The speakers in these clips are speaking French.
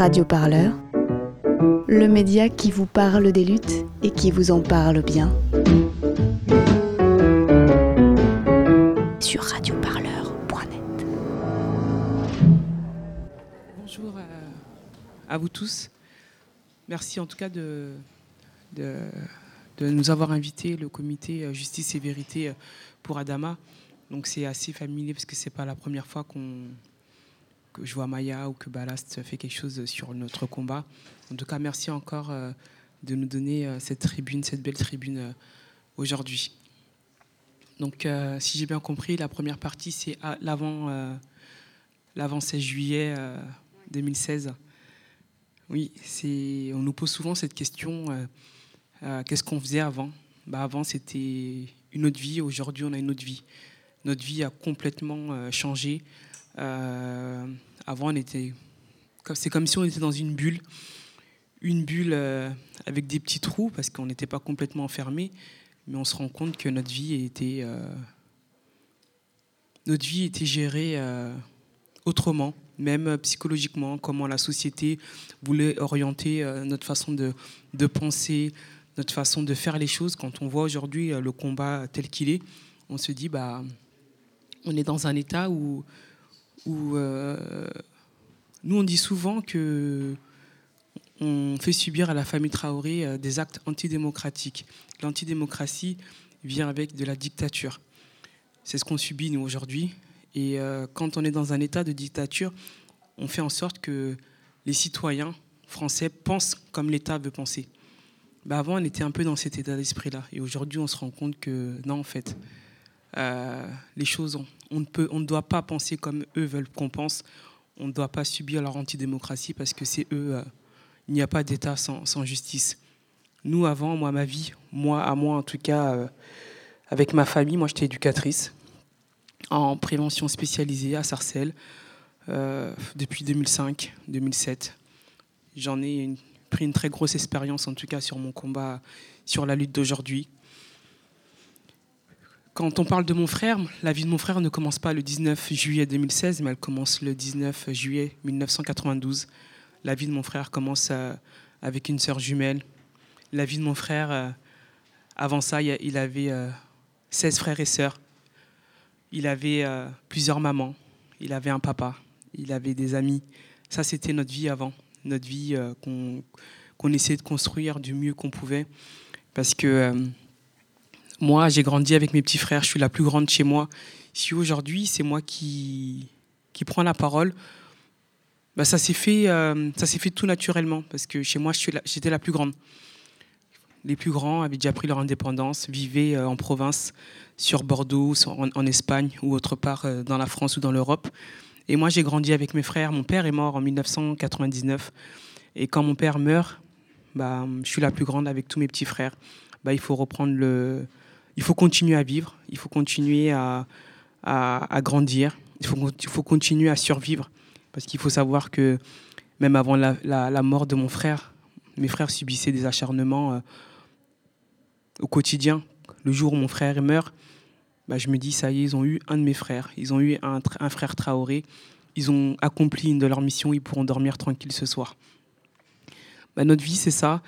Radio Parleur, le média qui vous parle des luttes et qui vous en parle bien. Sur radioparleur.net. Bonjour à, vous tous. Merci en tout cas de, nous avoir invités, le comité Justice et Vérité pour Adama. Donc c'est assez familier parce que c'est pas la première fois qu'on que je vois Maya ou que Ballast fait quelque chose sur notre combat. En tout cas, merci encore euh, de nous donner euh, cette tribune, cette belle tribune euh, aujourd'hui. Donc, si j'ai bien compris, la première partie, c'est l'avant, l'avant 16 juillet 2016. Oui, c'est, on nous pose souvent cette question qu'est-ce qu'on faisait avant? Bah, Avant, c'était une autre vie. Aujourd'hui, on a une autre vie. Notre vie a complètement changé. Euh, avant, on était, c'est comme si on était dans une bulle, une bulle euh, avec des petits trous parce qu'on n'était pas complètement enfermé, mais on se rend compte que notre vie était, euh, notre vie était gérée autrement, même psychologiquement, comment la société voulait orienter notre façon de, de, penser, notre façon de faire les choses. Quand on voit aujourd'hui le combat tel qu'il est, on se dit bah on est dans un état où où euh, nous on dit souvent que on fait subir à la famille Traoré euh, des actes antidémocratiques. L'antidémocratie vient avec de la dictature. C'est ce qu'on subit nous aujourd'hui. Et euh, quand on est dans un état de dictature, on fait en sorte que les citoyens français pensent comme l'État veut penser. Bah avant, on était un peu dans cet état d'esprit-là. Et aujourd'hui, on se rend compte que non, en fait, les choses on ne, peut, on ne doit pas penser comme eux veulent qu'on pense. On ne doit pas subir leur antidémocratie parce que c'est eux. Euh, il n'y a pas d'État sans, justice. Nous, avant, moi, ma vie, moi, à moi en tout cas, euh, avec ma famille, moi, j'étais éducatrice en prévention spécialisée à Sarcelles euh, depuis 2005-2007. J'en ai pris une très grosse expérience, en tout cas, sur mon combat, sur la lutte d'aujourd'hui. Quand on parle de mon frère, la vie de mon frère ne commence pas le 19 juillet 2016, mais elle commence le 19 juillet 1992. La vie de mon frère commence euh, avec une sœur jumelle. La vie de mon frère, euh, avant ça, il avait 16 euh, frères et sœurs. Il avait plusieurs mamans. Il avait un papa. Il avait des amis. Ça, c'était notre vie avant. Notre vie qu'on essayait de construire du mieux qu'on pouvait. Parce que moi, j'ai grandi avec mes petits frères, je suis la plus grande chez moi. Si aujourd'hui, c'est moi qui, qui prends la parole, bah, ça s'est fait, euh, fait tout naturellement parce que chez moi, j'étais la, plus grande. Les plus grands avaient déjà pris leur indépendance, vivaient euh, en province, sur Bordeaux, en, Espagne ou autre part euh, dans la France ou dans l'Europe. Et moi, j'ai grandi avec mes frères. Mon père est mort en 1999. Et quand mon père meurt, bah, je suis la plus grande avec tous mes petits frères. Bah, il faut reprendre le, il faut continuer à vivre, il faut continuer à, à, grandir, il faut, faut continuer à survivre. Parce qu'il faut savoir que même avant la, la, mort de mon frère, mes frères subissaient des acharnements euh, au quotidien. Le jour où mon frère meurt, bah, je me dis, ça y est, ils ont eu un de mes frères, ils ont eu un, un frère Traoré, ils ont accompli une de leurs missions, ils pourront dormir tranquille ce soir. Bah, notre vie, c'est ça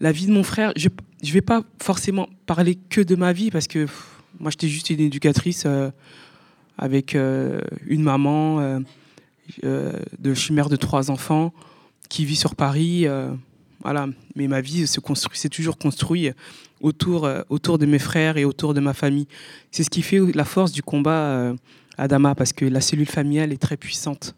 la vie de mon frère, je ne vais pas forcément parler que de ma vie parce que moi j'étais juste une éducatrice euh, avec euh, une maman, euh, de, je suis mère de trois enfants qui vit sur Paris. voilà, mais ma vie se construit, s'est toujours construite autour, autour de mes frères et autour de ma famille. C'est ce qui fait la force du combat Adama parce que la cellule familiale est très puissante.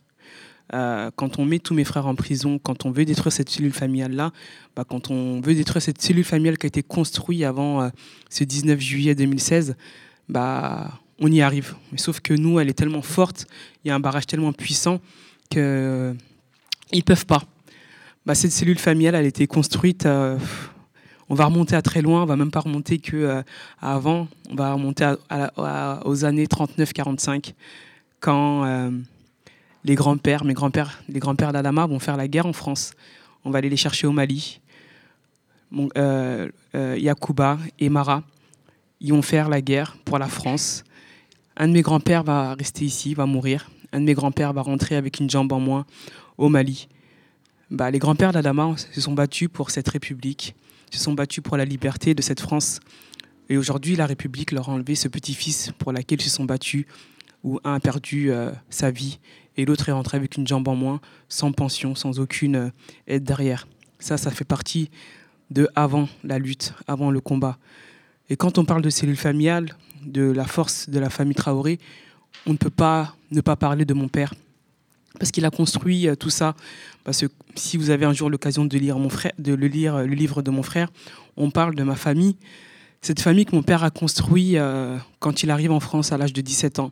Euh, quand on met tous mes frères en prison, quand on veut détruire cette cellule familiale-là, bah, quand on veut détruire cette cellule familiale qui a été construite avant euh, ce 19 juillet 2016, bah, on y arrive. Mais sauf que nous, elle est tellement forte, il y a un barrage tellement puissant qu'ils euh, ne peuvent pas. Bah, cette cellule familiale, elle a été construite. on va remonter à très loin, on va même pas remonter que avant, on va remonter aux années 39-45, quand les grands-pères, mes grands-pères, les grands-pères d'Adama vont faire la guerre en France. On va aller les chercher au Mali. Euh, euh, Yacouba et Mara, ils vont faire la guerre pour la France. Un de mes grands-pères va rester ici, va mourir. Un de mes grands-pères va rentrer avec une jambe en moins au Mali. bah, les grands-pères d'Adama se sont battus pour cette République, se sont battus pour la liberté de cette France. Et aujourd'hui, la République leur a enlevé ce petit-fils pour lequel ils se sont battus, où un a perdu euh, sa vie et l'autre est rentré avec une jambe en moins, sans pension, sans aucune euh, aide derrière. Ça, ça fait partie de avant la lutte, avant le combat. Et quand on parle de cellules familiales, de la force de la famille Traoré, on ne peut pas ne pas parler de mon père. Parce qu'il a construit euh, tout ça. Parce que si vous avez un jour l'occasion de lire mon frère, de le lire le livre de mon frère, on parle de ma famille. Cette famille que mon père a construit quand il arrive en France à l'âge de 17 ans.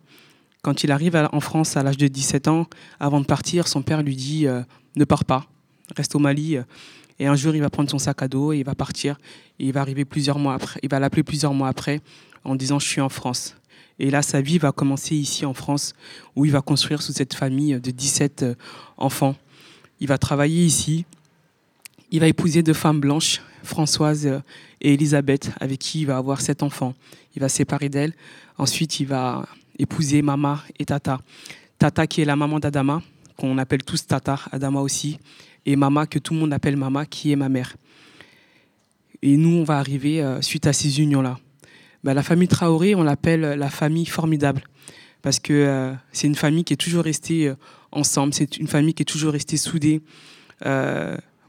Quand il arrive en France à l'âge de 17 ans, avant de partir, son père lui dit euh, Ne pars pas, reste au Mali. Et un jour, il va prendre son sac à dos et il va partir. Il va arriver plusieurs mois après. Il va l'appeler plusieurs mois après en disant Je suis en France. Et là, sa vie va commencer ici en France, où il va construire sous cette famille de 17 euh, enfants. Il va travailler ici. Il va épouser deux femmes blanches, Françoise euh, et Elisabeth, avec qui il va avoir sept enfants. Il va séparer d'elles. Ensuite, il va épouser Mama et Tata. Tata qui est la maman d'Adama, qu'on appelle tous Tata, Adama aussi, et Mama que tout le monde appelle Mama, qui est ma mère. Et nous, on va arriver euh, suite à ces unions-là. Ben, la famille Traoré, on l'appelle la famille formidable, parce que euh, c'est une famille qui est toujours restée euh, ensemble, c'est une famille qui est toujours restée soudée.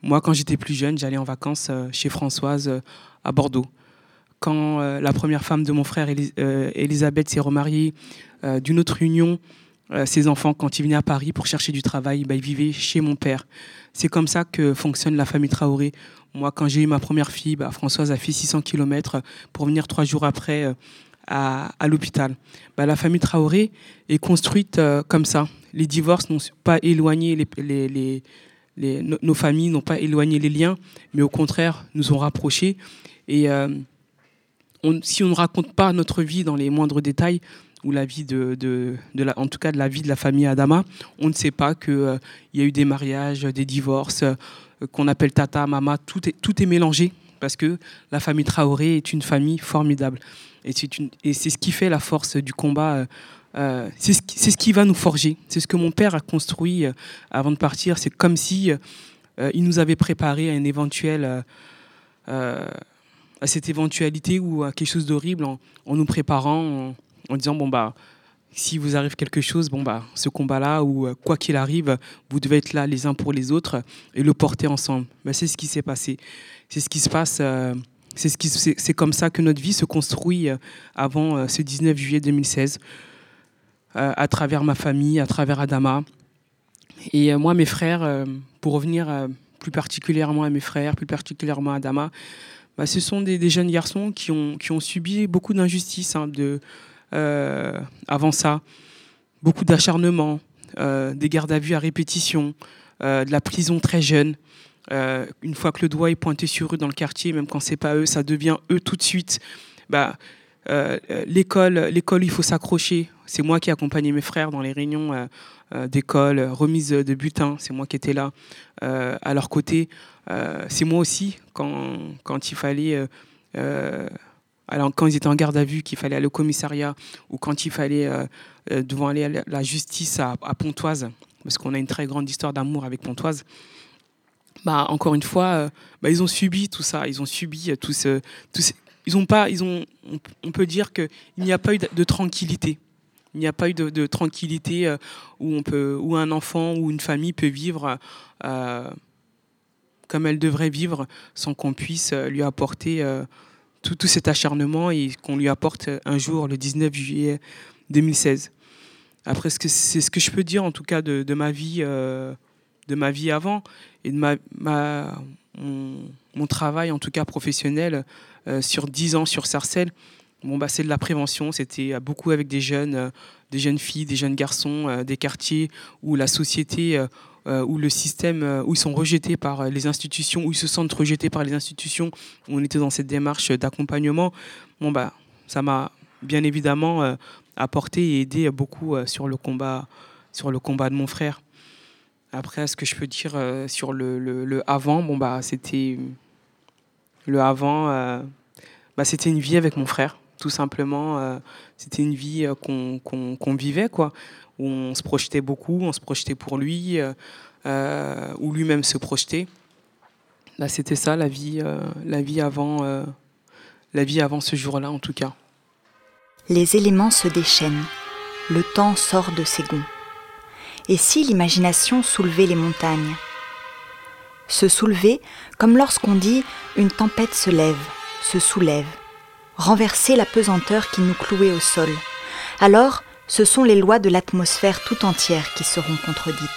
moi, quand j'étais plus jeune, j'allais en vacances chez Françoise à Bordeaux quand euh, la première femme de mon frère, euh, Elisabeth, s'est remariée euh, d'une autre union, ses enfants, quand ils venaient à Paris pour chercher du travail, bah, ils vivaient chez mon père. C'est comme ça que fonctionne la famille Traoré. Moi, quand j'ai eu ma première fille, bah, Françoise a fait 600 km pour venir trois jours après à, l'hôpital. Bah, la famille Traoré est construite comme ça. Les divorces n'ont pas éloigné les, nos familles, n'ont pas éloigné les liens, mais au contraire, nous ont rapprochés. Et si on ne raconte pas notre vie dans les moindres détails, ou la vie de, en tout cas de la vie de la famille Adama, on ne sait pas qu'il euh, y a eu des mariages, des divorces, euh, qu'on appelle tata, mama, tout est, tout est mélangé parce que la famille Traoré est une famille formidable. Et c'est ce qui fait la force du combat. Euh, c'est ce, qui va nous forger. C'est ce que mon père a construit avant de partir. C'est comme si il nous avait préparé à un éventuel à cette éventualité ou à quelque chose d'horrible en, nous préparant, en, disant bon bah si vous arrive quelque chose, bon bah ce combat-là ou euh, quoi qu'il arrive, vous devez être là les uns pour les autres et le porter ensemble. Bah, c'est ce qui s'est passé. C'est ce qui se passe. Euh, c'est ce comme ça que notre vie se construit euh, avant ce 19 juillet 2016 à travers ma famille, à travers Adama. Et moi, mes frères, pour revenir plus particulièrement à mes frères, plus particulièrement à Adama, bah, ce sont des, jeunes garçons qui ont, qui ont subi beaucoup d'injustices hein, euh, avant ça, beaucoup d'acharnement, euh, des gardes à vue à répétition, euh, de la prison très jeune. une fois que le doigt est pointé sur eux dans le quartier, même quand c'est pas eux, ça devient eux tout de suite. Bah, l'école, l'école, il faut s'accrocher. C'est moi qui ai accompagné mes frères dans les réunions d'école, remise de butin. C'est moi qui étais là à leur côté. Euh, c'est moi aussi, quand, quand il fallait euh, euh, alors, quand ils étaient en garde à vue, qu'il fallait aller au commissariat ou quand il fallait devant aller à la justice à, Pontoise, parce qu'on a une très grande histoire d'amour avec Pontoise, bah, encore une fois, bah, ils ont subi tout ça, ils ont subi tout ce, ils ont pas, ils ont, on, peut dire qu'il n'y a pas eu de, tranquillité. Il n'y a pas eu de, tranquillité où, on peut, où un enfant ou une famille peut vivre comme elle devrait vivre sans qu'on puisse euh, lui apporter euh, tout, tout, cet acharnement et qu'on lui apporte un jour, le 19 juillet 2016. Après, c'est ce que je peux dire en tout cas de, de ma vie, euh, de ma vie avant et de ma, ma mon, travail en tout cas professionnel sur 10 ans sur Sarcelles. Bon, bah, c'est de la prévention. C'était beaucoup avec des jeunes, des jeunes filles, des jeunes garçons, des quartiers où la société euh, où le système, euh, où ils sont rejetés par euh, les institutions, où ils se sentent rejetés par les institutions, on était dans cette démarche d'accompagnement, bon, bah, ça m'a bien évidemment apporté et aidé beaucoup sur, le combat, sur le combat de mon frère. Après, ce que je peux dire sur le, le, avant, bon, bah, c'était le avant, bah, c'était une vie avec mon frère, tout simplement. c'était une vie qu'on vivait, quoi où on se projetait beaucoup, on se projetait pour lui. Euh, euh, ou lui-même se projeter. Là, c'était ça, la vie, euh, avant, euh, la vie avant ce jour-là, en tout cas. Les éléments se déchaînent, le temps sort de ses gonds. Et si l'imagination soulevait les montagnes? Se soulever comme lorsqu'on dit une tempête se lève, se soulève, renverser la pesanteur qui nous clouait au sol. Alors, ce sont les lois de l'atmosphère tout entière qui seront contredites.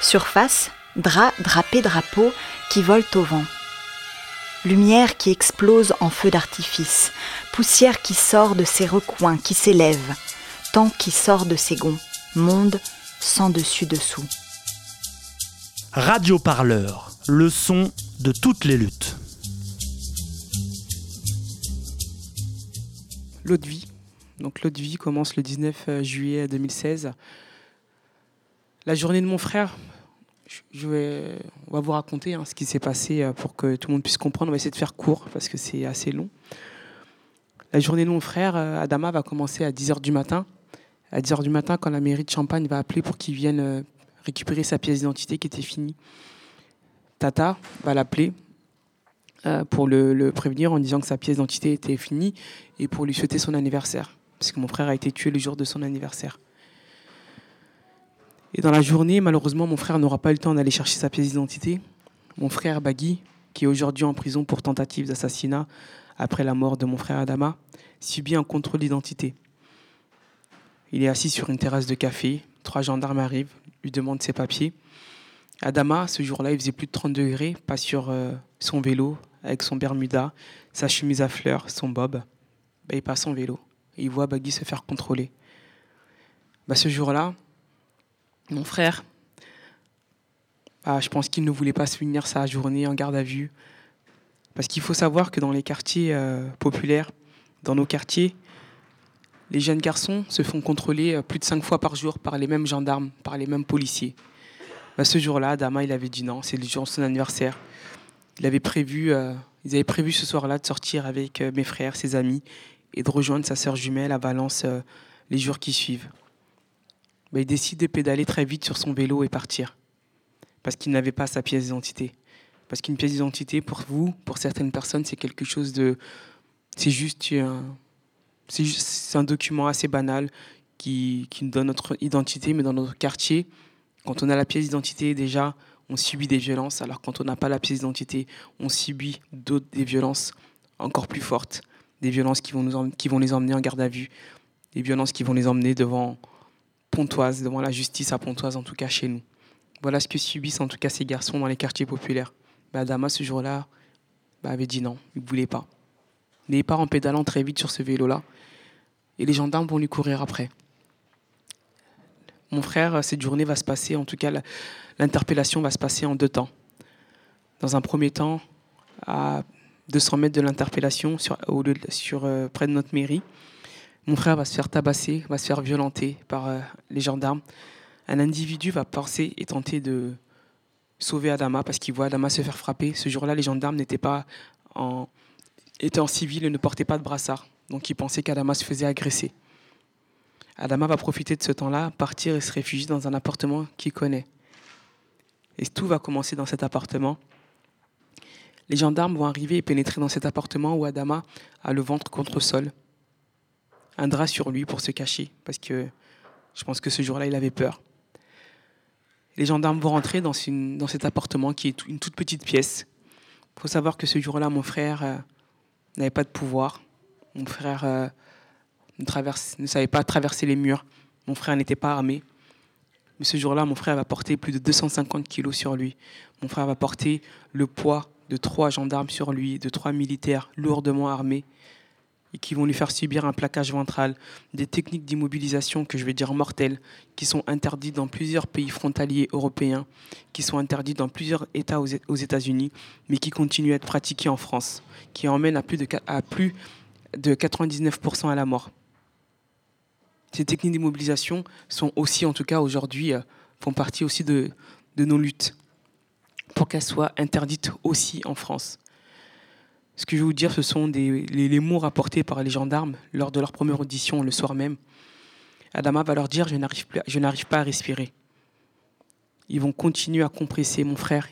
Surface, drap, drapé, drapeau qui volent au vent. Lumière qui explose en feu d'artifice, poussière qui sort de ses recoins, qui s'élève, temps qui sort de ses gonds, monde sans dessus-dessous. Radio Parleur, le son de toutes les luttes. L'eau de vie. Donc l'eau vie commence le 19 euh, juillet 2016. La journée de mon frère, on va vous raconter hein, ce qui s'est passé euh, pour que tout le monde puisse comprendre. On va essayer de faire court parce que c'est assez long. La journée de mon frère, euh, Adama, va commencer à 10h du matin. À 10h du matin, quand la mairie de Champagne va appeler pour qu'il vienne récupérer sa pièce d'identité qui était finie. Tata va l'appeler pour le, le, prévenir en disant que sa pièce d'identité était finie et pour lui souhaiter son anniversaire. Parce que mon frère a été tué le jour de son anniversaire. Et dans la journée, malheureusement, mon frère n'aura pas eu le temps d'aller chercher sa pièce d'identité. Mon frère Bagui, qui est aujourd'hui en prison pour tentative d'assassinat après la mort de mon frère Adama, subit un contrôle d'identité. Il est assis sur une terrasse de café. Trois gendarmes arrivent, lui demandent ses papiers. Adama, ce jour-là, il faisait plus de 30 degrés, pas sur euh, son vélo, avec son Bermuda, sa chemise à fleurs, son bob. Ben, il passe en vélo. Il voit Bagui se faire contrôler. Ben, ce jour-là, mon frère, bah, je pense qu'il ne voulait pas se finir sa journée en garde à vue. Parce qu'il faut savoir que dans les quartiers euh, populaires, dans nos quartiers, les jeunes garçons se font contrôler euh, plus de cinq fois par jour par les mêmes gendarmes, par les mêmes policiers. Bah, ce jour-là, Dama, il avait dit non, c'est le jour de son anniversaire. Il avait prévu, euh, ils avaient prévu ce soir-là de sortir avec euh, mes frères, ses amis, et de rejoindre sa sœur jumelle à Valence euh, les jours qui suivent. Bah, il décide de pédaler très vite sur son vélo et partir. Parce qu'il n'avait pas sa pièce d'identité. Parce qu'une pièce d'identité, pour vous, pour certaines personnes, c'est quelque chose de. C'est juste un, c'est un document assez banal qui, qui nous donne notre identité, mais dans notre quartier, quand on a la pièce d'identité, déjà, on subit des violences, alors quand on n'a pas la pièce d'identité, on subit d'autres des violences encore plus fortes, des violences qui vont, nous les emmener en garde à vue, des violences qui vont les emmener devant Pontoise, devant la justice à Pontoise, en tout cas chez nous. Voilà ce que subissent en tout cas ces garçons dans les quartiers populaires. Bah, Adama, ce jour-là, bah, avait dit non, il ne voulait pas. Il part en pédalant très vite sur ce vélo-là, et les gendarmes vont lui courir après. Mon frère, cette journée va se passer, en tout cas, l'interpellation va se passer en deux temps. Dans un premier temps, à 200 mètres de l'interpellation, sur, euh, près de notre mairie, mon frère va se faire tabasser, va se faire violenter par euh, les gendarmes. Un individu va penser et tenter de sauver Adama parce qu'il voit Adama se faire frapper. Ce jour-là, les gendarmes n'étaient pas en, étaient en civil et ne portaient pas de brassard. Donc ils pensaient qu'Adama se faisait agresser. Adama va profiter de ce temps-là, partir et se réfugier dans un appartement qu'il connaît. Et tout va commencer dans cet appartement. Les gendarmes vont arriver et pénétrer dans cet appartement où Adama a le ventre contre sol. Un drap sur lui pour se cacher, parce que je pense que ce jour-là, il avait peur. Les gendarmes vont rentrer dans, cet appartement qui est une toute petite pièce. Il faut savoir que ce jour-là, mon frère euh, n'avait pas de pouvoir. Mon frère euh, ne savait pas traverser les murs. Mon frère n'était pas armé. Mais ce jour-là, mon frère va porter plus de 250 kilos sur lui. Mon frère va porter le poids de trois gendarmes sur lui, de trois militaires lourdement armés, et qui vont lui faire subir un plaquage ventral, des techniques d'immobilisation que je vais dire mortelles, qui sont interdites dans plusieurs pays frontaliers européens, qui sont interdites dans plusieurs États aux États-Unis, mais qui continuent à être pratiquées en France, qui emmènent à plus de, à plus de 99% à la mort. Ces techniques d'immobilisation sont aussi, en tout cas aujourd'hui, euh, font partie aussi de, nos luttes pour qu'elles soient interdites aussi en France. Ce que je vais vous dire, ce sont les, mots rapportés par les gendarmes lors de leur première audition le soir même. Adama va leur dire je n'arrive pas à respirer. Ils vont continuer à compresser mon frère.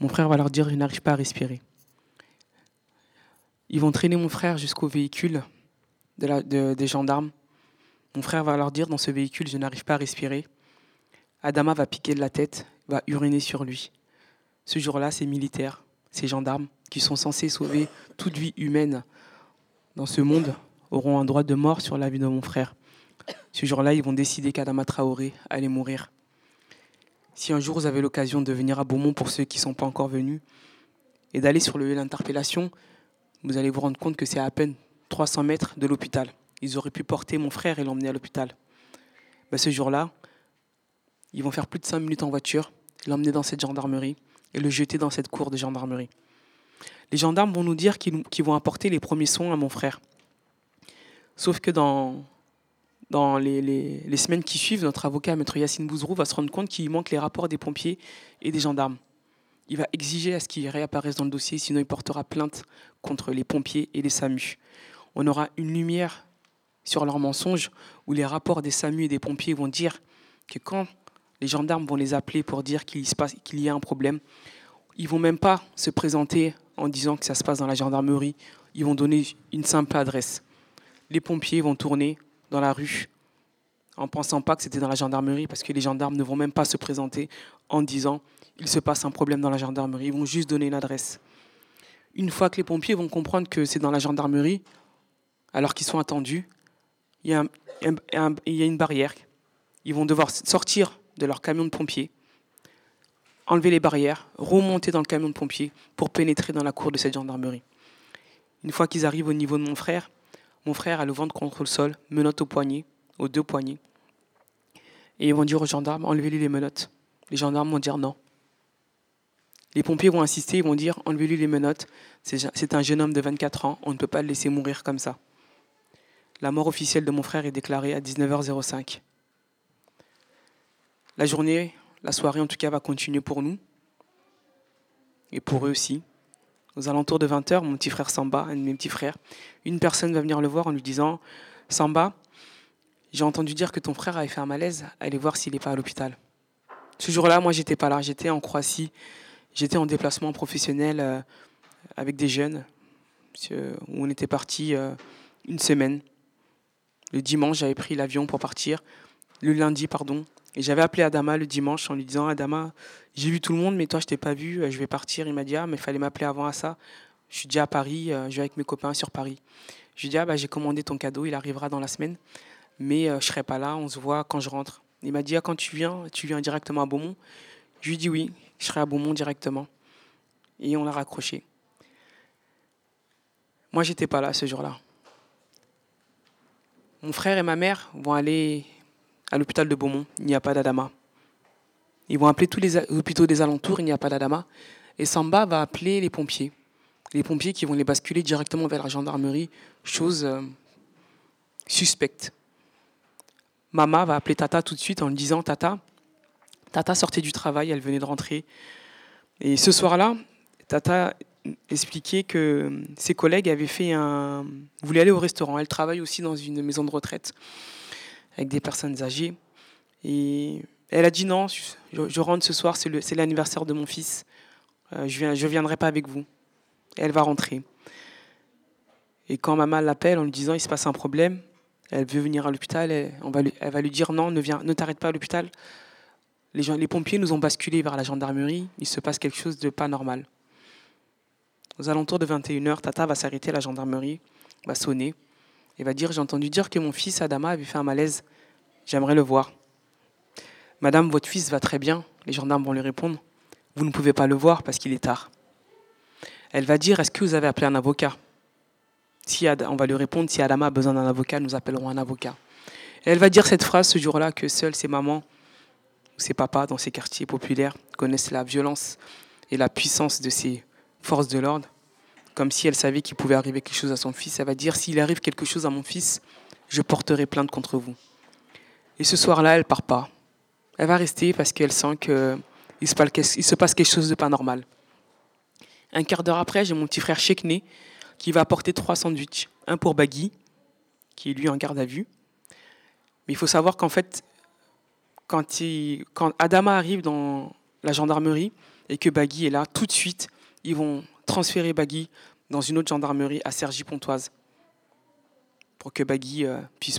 Mon frère va leur dire, je n'arrive pas à respirer. Ils vont traîner mon frère jusqu'au véhicule des gendarmes. Mon frère va leur dire, dans ce véhicule, je n'arrive pas à respirer. Adama va piquer de la tête, va uriner sur lui. Ce jour-là, ces militaires, ces gendarmes, qui sont censés sauver toute vie humaine dans ce monde, auront un droit de mort sur la vie de mon frère. Ce jour-là, ils vont décider qu'Adama Traoré allait mourir. Si un jour vous avez l'occasion de venir à Beaumont pour ceux qui ne sont pas encore venus, et d'aller sur le lieu d'interpellation, vous allez vous rendre compte que c'est à peine 300 mètres de l'hôpital. Ils auraient pu porter mon frère et l'emmener à l'hôpital. Ben, ce jour-là, ils vont faire plus de 5 minutes en voiture, l'emmener dans cette gendarmerie et le jeter dans cette cour de gendarmerie. Les gendarmes vont nous dire qu'ils vont apporter les premiers soins à mon frère. Sauf que dans, dans les, semaines qui suivent, notre avocat, Maître Yacine Bouzrou, va se rendre compte qu'il manque les rapports des pompiers et des gendarmes. Il va exiger à ce qu'ils réapparaissent dans le dossier, sinon il portera plainte contre les pompiers et les SAMU. On aura une lumière sur leurs mensonges où les rapports des SAMU et des pompiers vont dire que quand les gendarmes vont les appeler pour dire qu'il y a un problème, ils vont même pas se présenter en disant que ça se passe dans la gendarmerie. Ils vont donner une simple adresse. Les pompiers vont tourner dans la rue en pensant pas que c'était dans la gendarmerie parce que les gendarmes ne vont même pas se présenter en disant il se passe un problème dans la gendarmerie. Ils vont juste donner une adresse. Une fois que les pompiers vont comprendre que c'est dans la gendarmerie, alors qu'ils sont attendus, il y, a une barrière. Ils vont devoir sortir de leur camion de pompiers, enlever les barrières, remonter dans le camion de pompiers pour pénétrer dans la cour de cette gendarmerie. Une fois qu'ils arrivent au niveau de mon frère, mon frère a le ventre contre le sol, menottes au poignet, aux deux poignets. Et ils vont dire aux gendarmes, enlevez-lui les menottes. Les gendarmes vont dire non. Les pompiers vont insister, ils vont dire, enlevez-lui les menottes. C'est un jeune homme de 24 ans, on ne peut pas le laisser mourir comme ça. La mort officielle de mon frère est déclarée à 19h05. La journée, la soirée en tout cas, va continuer pour nous. Et pour eux aussi. Aux alentours de 20h, mon petit frère Samba, un de mes petits frères, une personne va venir le voir en lui disant Samba, j'ai entendu dire que ton frère avait fait un malaise, allez voir s'il n'est pas à l'hôpital. Ce jour-là, moi, j'étais pas là, j'étais en Croatie, j'étais en déplacement professionnel euh, avec des jeunes, où on était parti euh, une semaine. Le dimanche, j'avais pris l'avion pour partir. Le lundi, pardon, et j'avais appelé Adama le dimanche en lui disant Adama, j'ai vu tout le monde, mais toi, je t'ai pas vu, euh, je vais partir. Il m'a dit Ah, mais il fallait m'appeler avant à ça. Je suis déjà à Paris, je vais avec mes copains sur Paris. Je lui ai dit Ah, bah, j'ai commandé ton cadeau, il arrivera dans la semaine mais euh, je serai pas là, on se voit quand je rentre. Il m'a dit, ah, quand tu viens, tu viens directement à Beaumont Je lui ai dit oui, je serai à Beaumont directement. Et on l'a raccroché. Moi, j'étais pas là ce jour-là. Mon frère et ma mère vont aller à l'hôpital de Beaumont, il n'y a pas d'Adama. Ils vont appeler tous les hôpitaux des alentours, il n'y a pas d'Adama. Et Samba va appeler les pompiers. Les pompiers qui vont les basculer directement vers la gendarmerie, chose euh, suspecte. Mama va appeler Tata tout de suite en lui disant Tata, Tata sortait du travail, elle venait de rentrer. Et ce soir-là, Tata expliquait que ses collègues avaient fait un. voulaient aller au restaurant. Elle travaille aussi dans une maison de retraite avec des personnes âgées. Et elle a dit non, je, rentre ce soir, c'est l'anniversaire de mon fils. Euh, je ne viendrai pas avec vous. Elle va rentrer. Et quand maman l'appelle en lui disant il se passe un problème, elle veut venir à l'hôpital, elle, va lui, elle va lui dire non, ne, viens, ne t'arrête pas à l'hôpital. Les, les pompiers nous ont basculé vers la gendarmerie, il se passe quelque chose de pas normal. Aux alentours de 21h, Tata va s'arrêter à la gendarmerie, va sonner et va dire J'ai entendu dire que mon fils Adama avait fait un malaise, j'aimerais le voir. Madame, votre fils va très bien. Les gendarmes vont lui répondre Vous ne pouvez pas le voir parce qu'il est tard. Elle va dire Est-ce que vous avez appelé un avocat? Si on va lui répondre, si Adama a besoin d'un avocat, nous appellerons un avocat. elle va dire cette phrase ce jour-là que seuls ses mamans ou ses papas dans ces quartiers populaires connaissent la violence et la puissance de ces forces de l'ordre, comme si elle savait qu'il pouvait arriver quelque chose à son fils. Elle va dire, s'il arrive quelque chose à mon fils, je porterai plainte contre vous. Et ce soir-là, elle part pas. Elle va rester parce qu'elle sent qu'il se passe quelque chose de pas normal. Un quart d'heure après, j'ai mon petit frère Chekné qui va apporter trois sandwichs. Un pour Bagui, qui est lui en garde à vue. Mais il faut savoir qu'en fait, quand, quand Adama arrive dans la gendarmerie et que Bagui est là, tout de suite, ils vont transférer Bagui dans une autre gendarmerie à Cergy-Pontoise pour que Bagui euh, ne puisse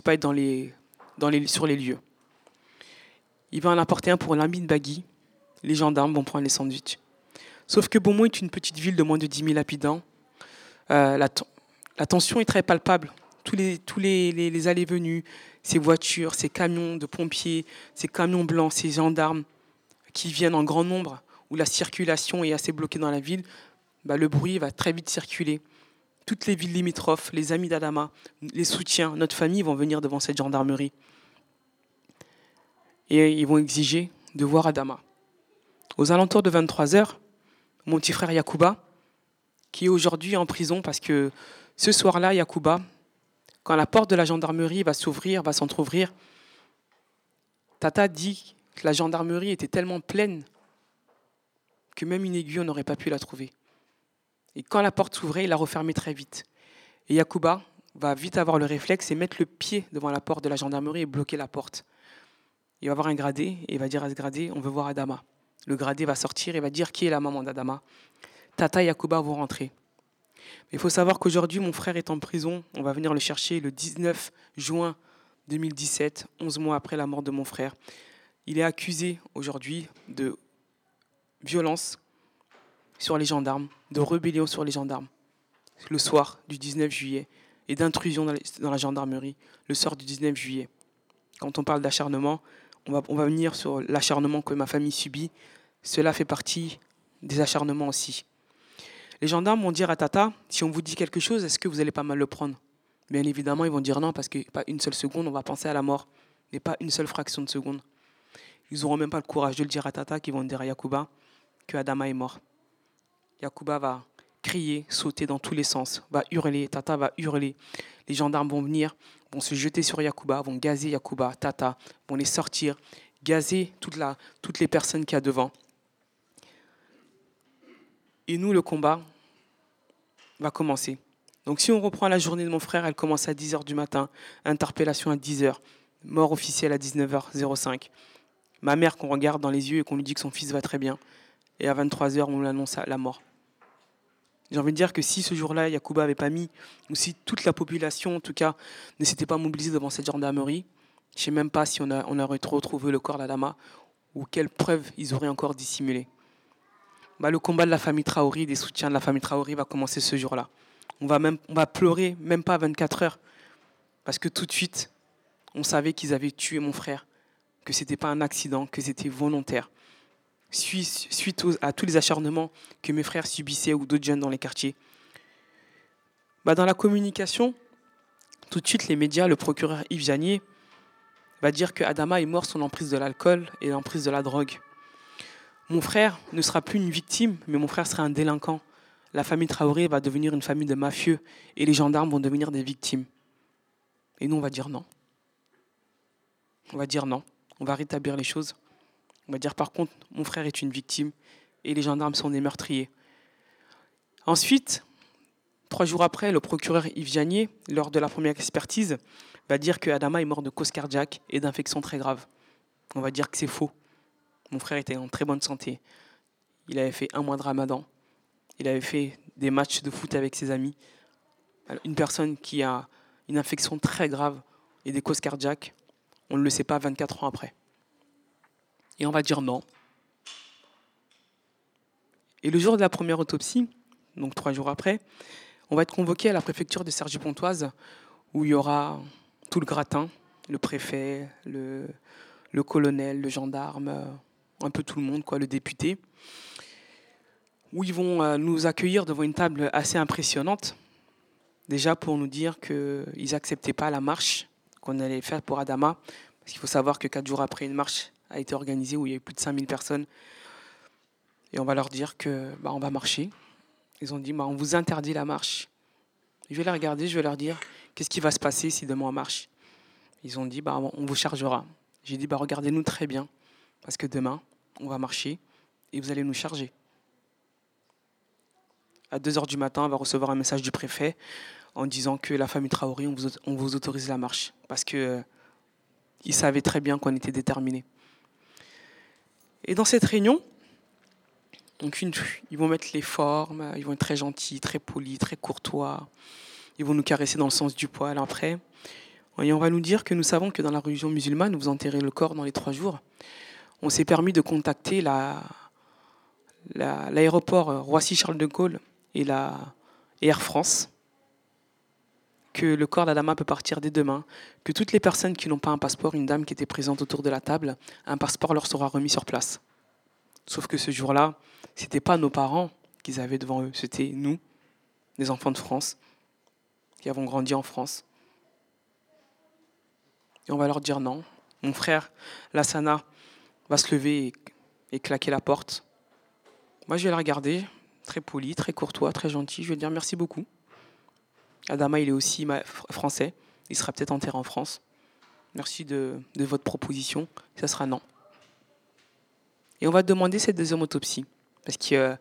pas être sur les lieux. Il va en apporter un pour l'ami de Bagui. Les gendarmes vont prendre les sandwichs. Sauf que Beaumont est une petite ville de moins de 10 000 habitants. Euh, la, tension est très palpable. Tous les, tous les, les allées-venues, ces voitures, ces camions de pompiers, ces camions blancs, ces gendarmes qui viennent en grand nombre, où la circulation est assez bloquée dans la ville, bah, le bruit va très vite circuler. Toutes les villes limitrophes, les amis d'Adama, les soutiens, notre famille vont venir devant cette gendarmerie. Et ils vont exiger de voir Adama. Aux alentours de 23 heures, mon petit frère Yakuba, qui est aujourd'hui en prison parce que ce soir-là, Yakuba, quand la porte de la gendarmerie va s'ouvrir, va s'entr'ouvrir, Tata dit que la gendarmerie était tellement pleine que même une aiguille, on n'aurait pas pu la trouver. Et quand la porte s'ouvrait, il la refermait très vite. Et Yakuba va vite avoir le réflexe et mettre le pied devant la porte de la gendarmerie et bloquer la porte. Il va avoir un gradé et il va dire à ce gradé, on veut voir Adama. Le gradé va sortir et va dire qui est la maman d'Adama? Tata et Yakuba vont rentrer. Il faut savoir qu'aujourd'hui, mon frère est en prison. On va venir le chercher le 19 juin 2017, 11 mois après la mort de mon frère. Il est accusé aujourd'hui de violence sur les gendarmes, de rébellion sur les gendarmes, le soir du 19 juillet, et d'intrusion dans la gendarmerie, le soir du 19 juillet. Quand on parle d'acharnement, on va, on va venir sur l'acharnement que ma famille subit. Cela fait partie des acharnements aussi. Les gendarmes vont dire à Tata, si on vous dit quelque chose, est-ce que vous allez pas mal le prendre? Bien évidemment, ils vont dire non, parce que pas une seule seconde, on va penser à la mort, mais pas une seule fraction de seconde. Ils n'auront même pas le courage de le dire à Tata, qui vont dire à Yakuba que Adama est mort. Yakuba va crier, sauter dans tous les sens, va hurler, Tata va hurler. Les gendarmes vont venir, vont se jeter sur Yakuba, vont gazer Yakuba, Tata, vont les sortir, gazer toute la, toutes les personnes qu'il y a devant. Et nous, le combat va commencer. Donc si on reprend la journée de mon frère, elle commence à 10h du matin, interpellation à 10h, mort officielle à 19h05. Ma mère qu'on regarde dans les yeux et qu'on lui dit que son fils va très bien. Et à 23h, on annonce la mort. J'ai envie de dire que si ce jour-là, Yakuba n'avait pas mis, ou si toute la population, en tout cas, ne s'était pas mobilisée devant cette gendarmerie, je ne sais même pas si on, aurait retrouvé le corps d'Adama ou quelles preuves ils auraient encore dissimulées. Bah, le combat de la famille Traoré, des soutiens de la famille Traoré va commencer ce jour-là. On va, même, on va pleurer, même pas 24 heures, parce que tout de suite, on savait qu'ils avaient tué mon frère, que ce n'était pas un accident, que c'était volontaire. Suite à tous les acharnements que mes frères subissaient ou d'autres jeunes dans les quartiers. Bah, dans la communication, tout de suite, les médias, le procureur Yves Janier va dire que Adama est mort sous l'emprise de l'alcool et l'emprise de la drogue. Mon frère ne sera plus une victime, mais mon frère sera un délinquant. La famille Traoré va devenir une famille de mafieux et les gendarmes vont devenir des victimes. Et nous, on va dire non. On va dire non. On va rétablir les choses. On va dire par contre, mon frère est une victime et les gendarmes sont des meurtriers. Ensuite, trois jours après, le procureur Yves Janier, lors de la première expertise, va dire que Adama est mort de cause cardiaque et d'infection très grave. On va dire que c'est faux. Mon frère était en très bonne santé. Il avait fait un mois de ramadan. Il avait fait des matchs de foot avec ses amis. Une personne qui a une infection très grave et des causes cardiaques, on ne le sait pas 24 ans après. Et on va dire non. Et le jour de la première autopsie, donc trois jours après, on va être convoqué à la préfecture de Sergi-Pontoise où il y aura tout le gratin, le préfet, le, colonel, le gendarme, un peu tout le monde, quoi, le député, où ils vont euh, nous accueillir devant une table assez impressionnante, déjà pour nous dire qu'ils n'acceptaient pas la marche qu'on allait faire pour Adama, parce qu'il faut savoir que quatre jours après, une marche a été organisée où il y a eu plus de 5000 personnes, et on va leur dire que bah, on va marcher. Ils ont dit, bah, on vous interdit la marche. Je vais les regarder, je vais leur dire, qu'est-ce qui va se passer si demain on marche? Ils ont dit, bah, on vous chargera. J'ai dit, bah, regardez-nous très bien. Parce que demain, on va marcher et vous allez nous charger. À 2 h du matin, on va recevoir un message du préfet en disant que la famille Traoré, on vous, autorise la marche. Parce que Ils savaient très bien qu'on était déterminés. Et dans cette réunion, donc ils vont mettre les formes, ils vont être très gentils, très polis, très courtois. Ils vont nous caresser dans le sens du poil après. Et on va nous dire que nous savons que dans la religion musulmane, vous enterrez le corps dans les trois jours. On s'est permis de contacter l'aéroport Roissy-Charles de Gaulle et Air France que le corps d'Adama peut partir dès demain, que toutes les personnes qui n'ont pas un passeport, une dame qui était présente autour de la table, un passeport leur sera remis sur place. Sauf que ce jour-là, ce n'était pas nos parents qu'ils avaient devant eux, c'était nous, les enfants de France, qui avons grandi en France. Et on va leur dire non. Mon frère, Lassana, va se lever et, et claquer la porte. Moi, je vais la regarder, très poli, très courtois, très gentil. Je vais dire merci beaucoup. Adama, il est aussi français. Il sera peut-être enterré en France. Merci de, votre proposition. Ça sera non. Et on va demander cette deuxième autopsie. Parce qu'il euh,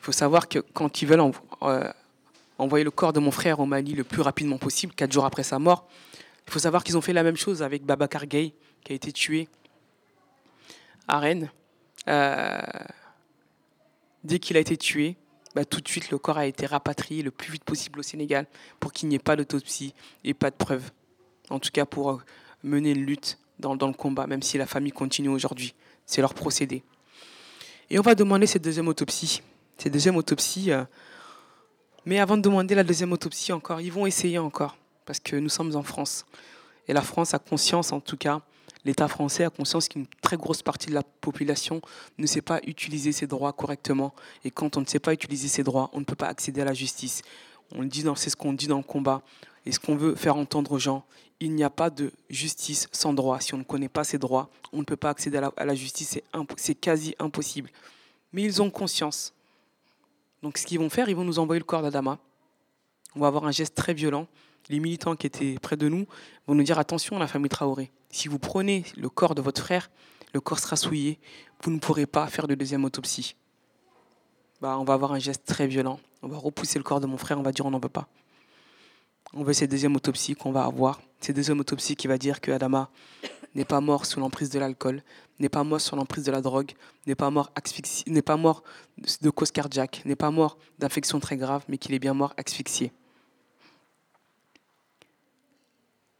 faut savoir que quand ils veulent euh, envoyer le corps de mon frère au Mali le plus rapidement possible, quatre jours après sa mort, il faut savoir qu'ils ont fait la même chose avec Babacar Gueye, qui a été tué à Rennes. Euh, dès qu'il a été tué, bah, tout de suite, le corps a été rapatrié le plus vite possible au Sénégal pour qu'il n'y ait pas d'autopsie et pas de preuves. En tout cas, pour euh, mener une lutte dans, le combat, même si la famille continue aujourd'hui. C'est leur procédé. Et on va demander cette deuxième autopsie. Cette deuxième autopsie. Euh, mais avant de demander la deuxième autopsie encore, ils vont essayer encore. Parce que nous sommes en France. Et la France a conscience, en tout cas, l'État français a conscience qu'une très grosse partie de la population ne sait pas utiliser ses droits correctement. Et quand on ne sait pas utiliser ses droits, on ne peut pas accéder à la justice. C'est ce qu'on dit dans le combat. Et ce qu'on veut faire entendre aux gens, il n'y a pas de justice sans droit. Si on ne connaît pas ses droits, on ne peut pas accéder à la, justice. C'est quasi impossible. Mais ils ont conscience. Donc ce qu'ils vont faire, ils vont nous envoyer le corps d'Adama. On va avoir un geste très violent. Les militants qui étaient près de nous vont nous dire attention, la famille Traoré. Si vous prenez le corps de votre frère, le corps sera souillé, vous ne pourrez pas faire de deuxième autopsie. Bah, on va avoir un geste très violent. On va repousser le corps de mon frère, on va dire on n'en veut pas. On veut cette deuxième autopsie qu'on va avoir. Cette deuxième autopsie qui va dire que Adama n'est pas mort sous l'emprise de l'alcool, n'est pas mort sous l'emprise de la drogue, n'est pas mort n'est pas mort de cause cardiaque, n'est pas mort d'infection très grave, mais qu'il est bien mort asphyxié.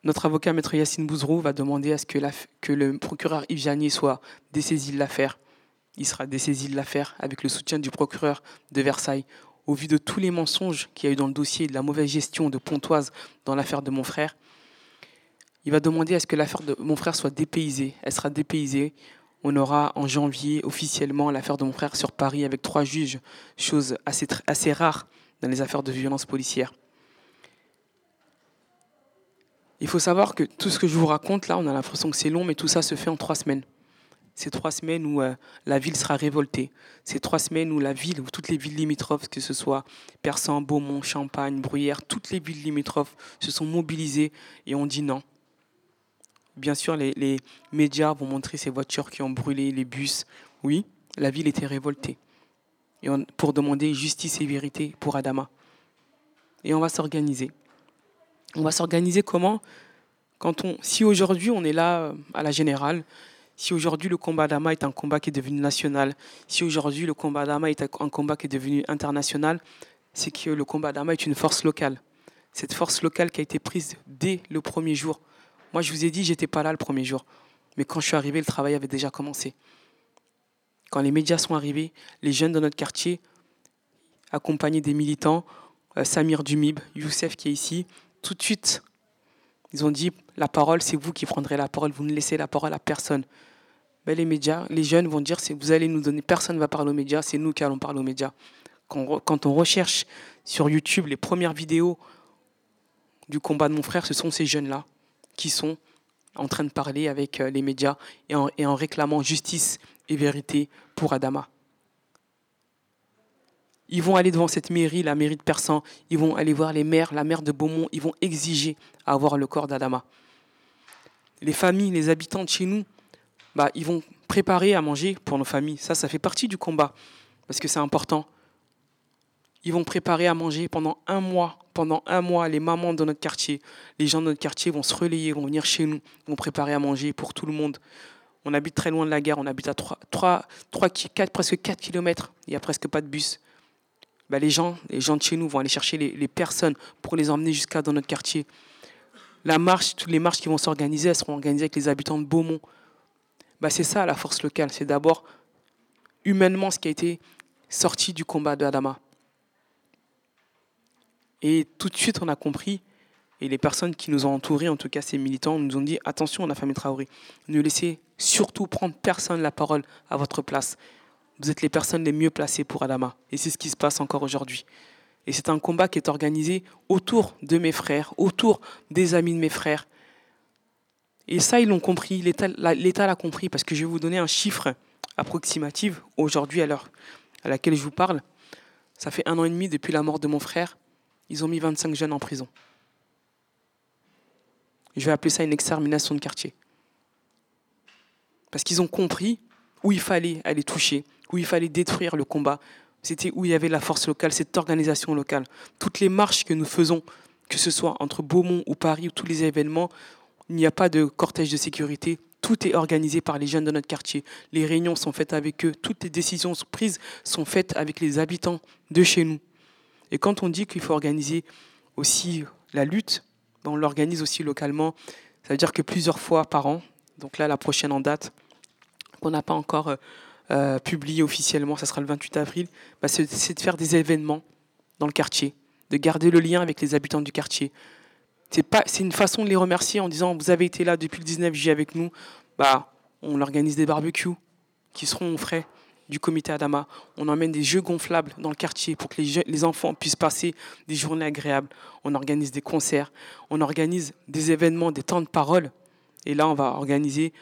Notre avocat, maître Yacine Bouzrou, va demander à ce que, le procureur Yves Janier soit dessaisi de l'affaire. Il sera dessaisi de l'affaire avec le soutien du procureur de Versailles. Au vu de tous les mensonges qu'il y a eu dans le dossier de la mauvaise gestion de Pontoise dans l'affaire de mon frère, il va demander à ce que l'affaire de mon frère soit dépaysée. Elle sera dépaysée. On aura en janvier officiellement l'affaire de mon frère sur Paris avec trois juges, chose assez rare dans les affaires de violence policière. Il faut savoir que tout ce que je vous raconte là, on a l'impression que c'est long, mais tout ça se fait en trois semaines. C'est trois semaines où euh, la ville sera révoltée. C'est trois semaines où la ville, ou toutes les villes limitrophes, que ce soit Persan, Beaumont, Champagne, Bruyères, toutes les villes limitrophes se sont mobilisées et ont dit non. Bien sûr, les, médias vont montrer ces voitures qui ont brûlé, les bus. Oui, la ville était révoltée. Et pour demander justice et vérité pour Adama. Et on va s'organiser. On va s'organiser comment? Quand on, Si aujourd'hui on est là euh, à la générale, si aujourd'hui le combat d'Ama est un combat qui est devenu national, si aujourd'hui le combat d'Ama est un combat qui est devenu international, c'est que le combat d'Ama est une force locale. Cette force locale qui a été prise dès le premier jour. Moi, je vous ai dit, j'étais pas là le premier jour. Mais quand je suis arrivé, le travail avait déjà commencé. Quand les médias sont arrivés, les jeunes de notre quartier, accompagnés des militants, euh, Samir Dumib, Youssef qui est ici, tout de suite, ils ont dit la parole, c'est vous qui prendrez la parole, vous ne laissez la parole à personne. Mais les médias, les jeunes vont dire vous allez nous donner, personne ne va parler aux médias, c'est nous qui allons parler aux médias. Quand, on recherche sur YouTube les premières vidéos du combat de mon frère, ce sont ces jeunes-là qui sont en train de parler avec euh, les médias et en réclamant justice et vérité pour Adama. Ils vont aller devant cette mairie, la mairie de Persan. Ils vont aller voir les maires, la maire de Beaumont. Ils vont exiger avoir le corps d'Adama. Les familles, les habitants de chez nous, bah, ils vont préparer à manger pour nos familles. Ça, ça fait partie du combat, parce que c'est important. Ils vont préparer à manger pendant un mois. Pendant un mois, les mamans de notre quartier, les gens de notre quartier vont se relayer, vont venir chez nous, vont préparer à manger pour tout le monde. On habite très loin de la gare, on habite à 3, 3, 3 4, presque 4 km. Il n'y a presque pas de bus. Bah, les, gens, les gens de chez nous vont aller chercher les, personnes pour les emmener jusqu'à dans notre quartier. La marche, toutes les marches qui vont s'organiser, elles seront organisées avec les habitants de Beaumont. Bah, c'est ça la force locale. C'est d'abord humainement ce qui a été sorti du combat de Adama. Et tout de suite, on a compris, et les personnes qui nous ont entourés, en tout cas ces militants, nous ont dit attention, on a famille Traoré, ne laissez surtout prendre personne la parole à votre place. Vous êtes les personnes les mieux placées pour Adama. Et c'est ce qui se passe encore aujourd'hui. Et c'est un combat qui est organisé autour de mes frères, autour des amis de mes frères. Et ça, ils l'ont compris, l'État l'a compris, parce que je vais vous donner un chiffre approximatif aujourd'hui à l'heure à laquelle je vous parle. Ça fait un an et demi depuis la mort de mon frère. Ils ont mis 25 jeunes en prison. Je vais appeler ça une extermination de quartier. Parce qu'ils ont compris où il fallait aller toucher, où il fallait détruire le combat. C'était où il y avait la force locale, cette organisation locale. Toutes les marches que nous faisons, que ce soit entre Beaumont ou Paris ou tous les événements, il n'y a pas de cortège de sécurité. Tout est organisé par les jeunes de notre quartier. Les réunions sont faites avec eux. Toutes les décisions prises sont faites avec les habitants de chez nous. Et quand on dit qu'il faut organiser aussi la lutte, ben, on l'organise aussi localement. Ça veut dire que plusieurs fois par an, donc là la prochaine en date, qu'on n'a pas encore euh, publié officiellement, ça sera le 28 avril, ben, c'est de faire des événements dans le quartier, de garder le lien avec les habitants du quartier. C'est une façon de les remercier en disant vous avez été là depuis le 19 juillet avec nous, bah on organise des barbecues qui seront au frais du comité Adama. On emmène des jeux gonflables dans le quartier pour que les, les enfants puissent passer des journées agréables. On organise des concerts, on organise des événements, des temps de parole. Et là, on va organiser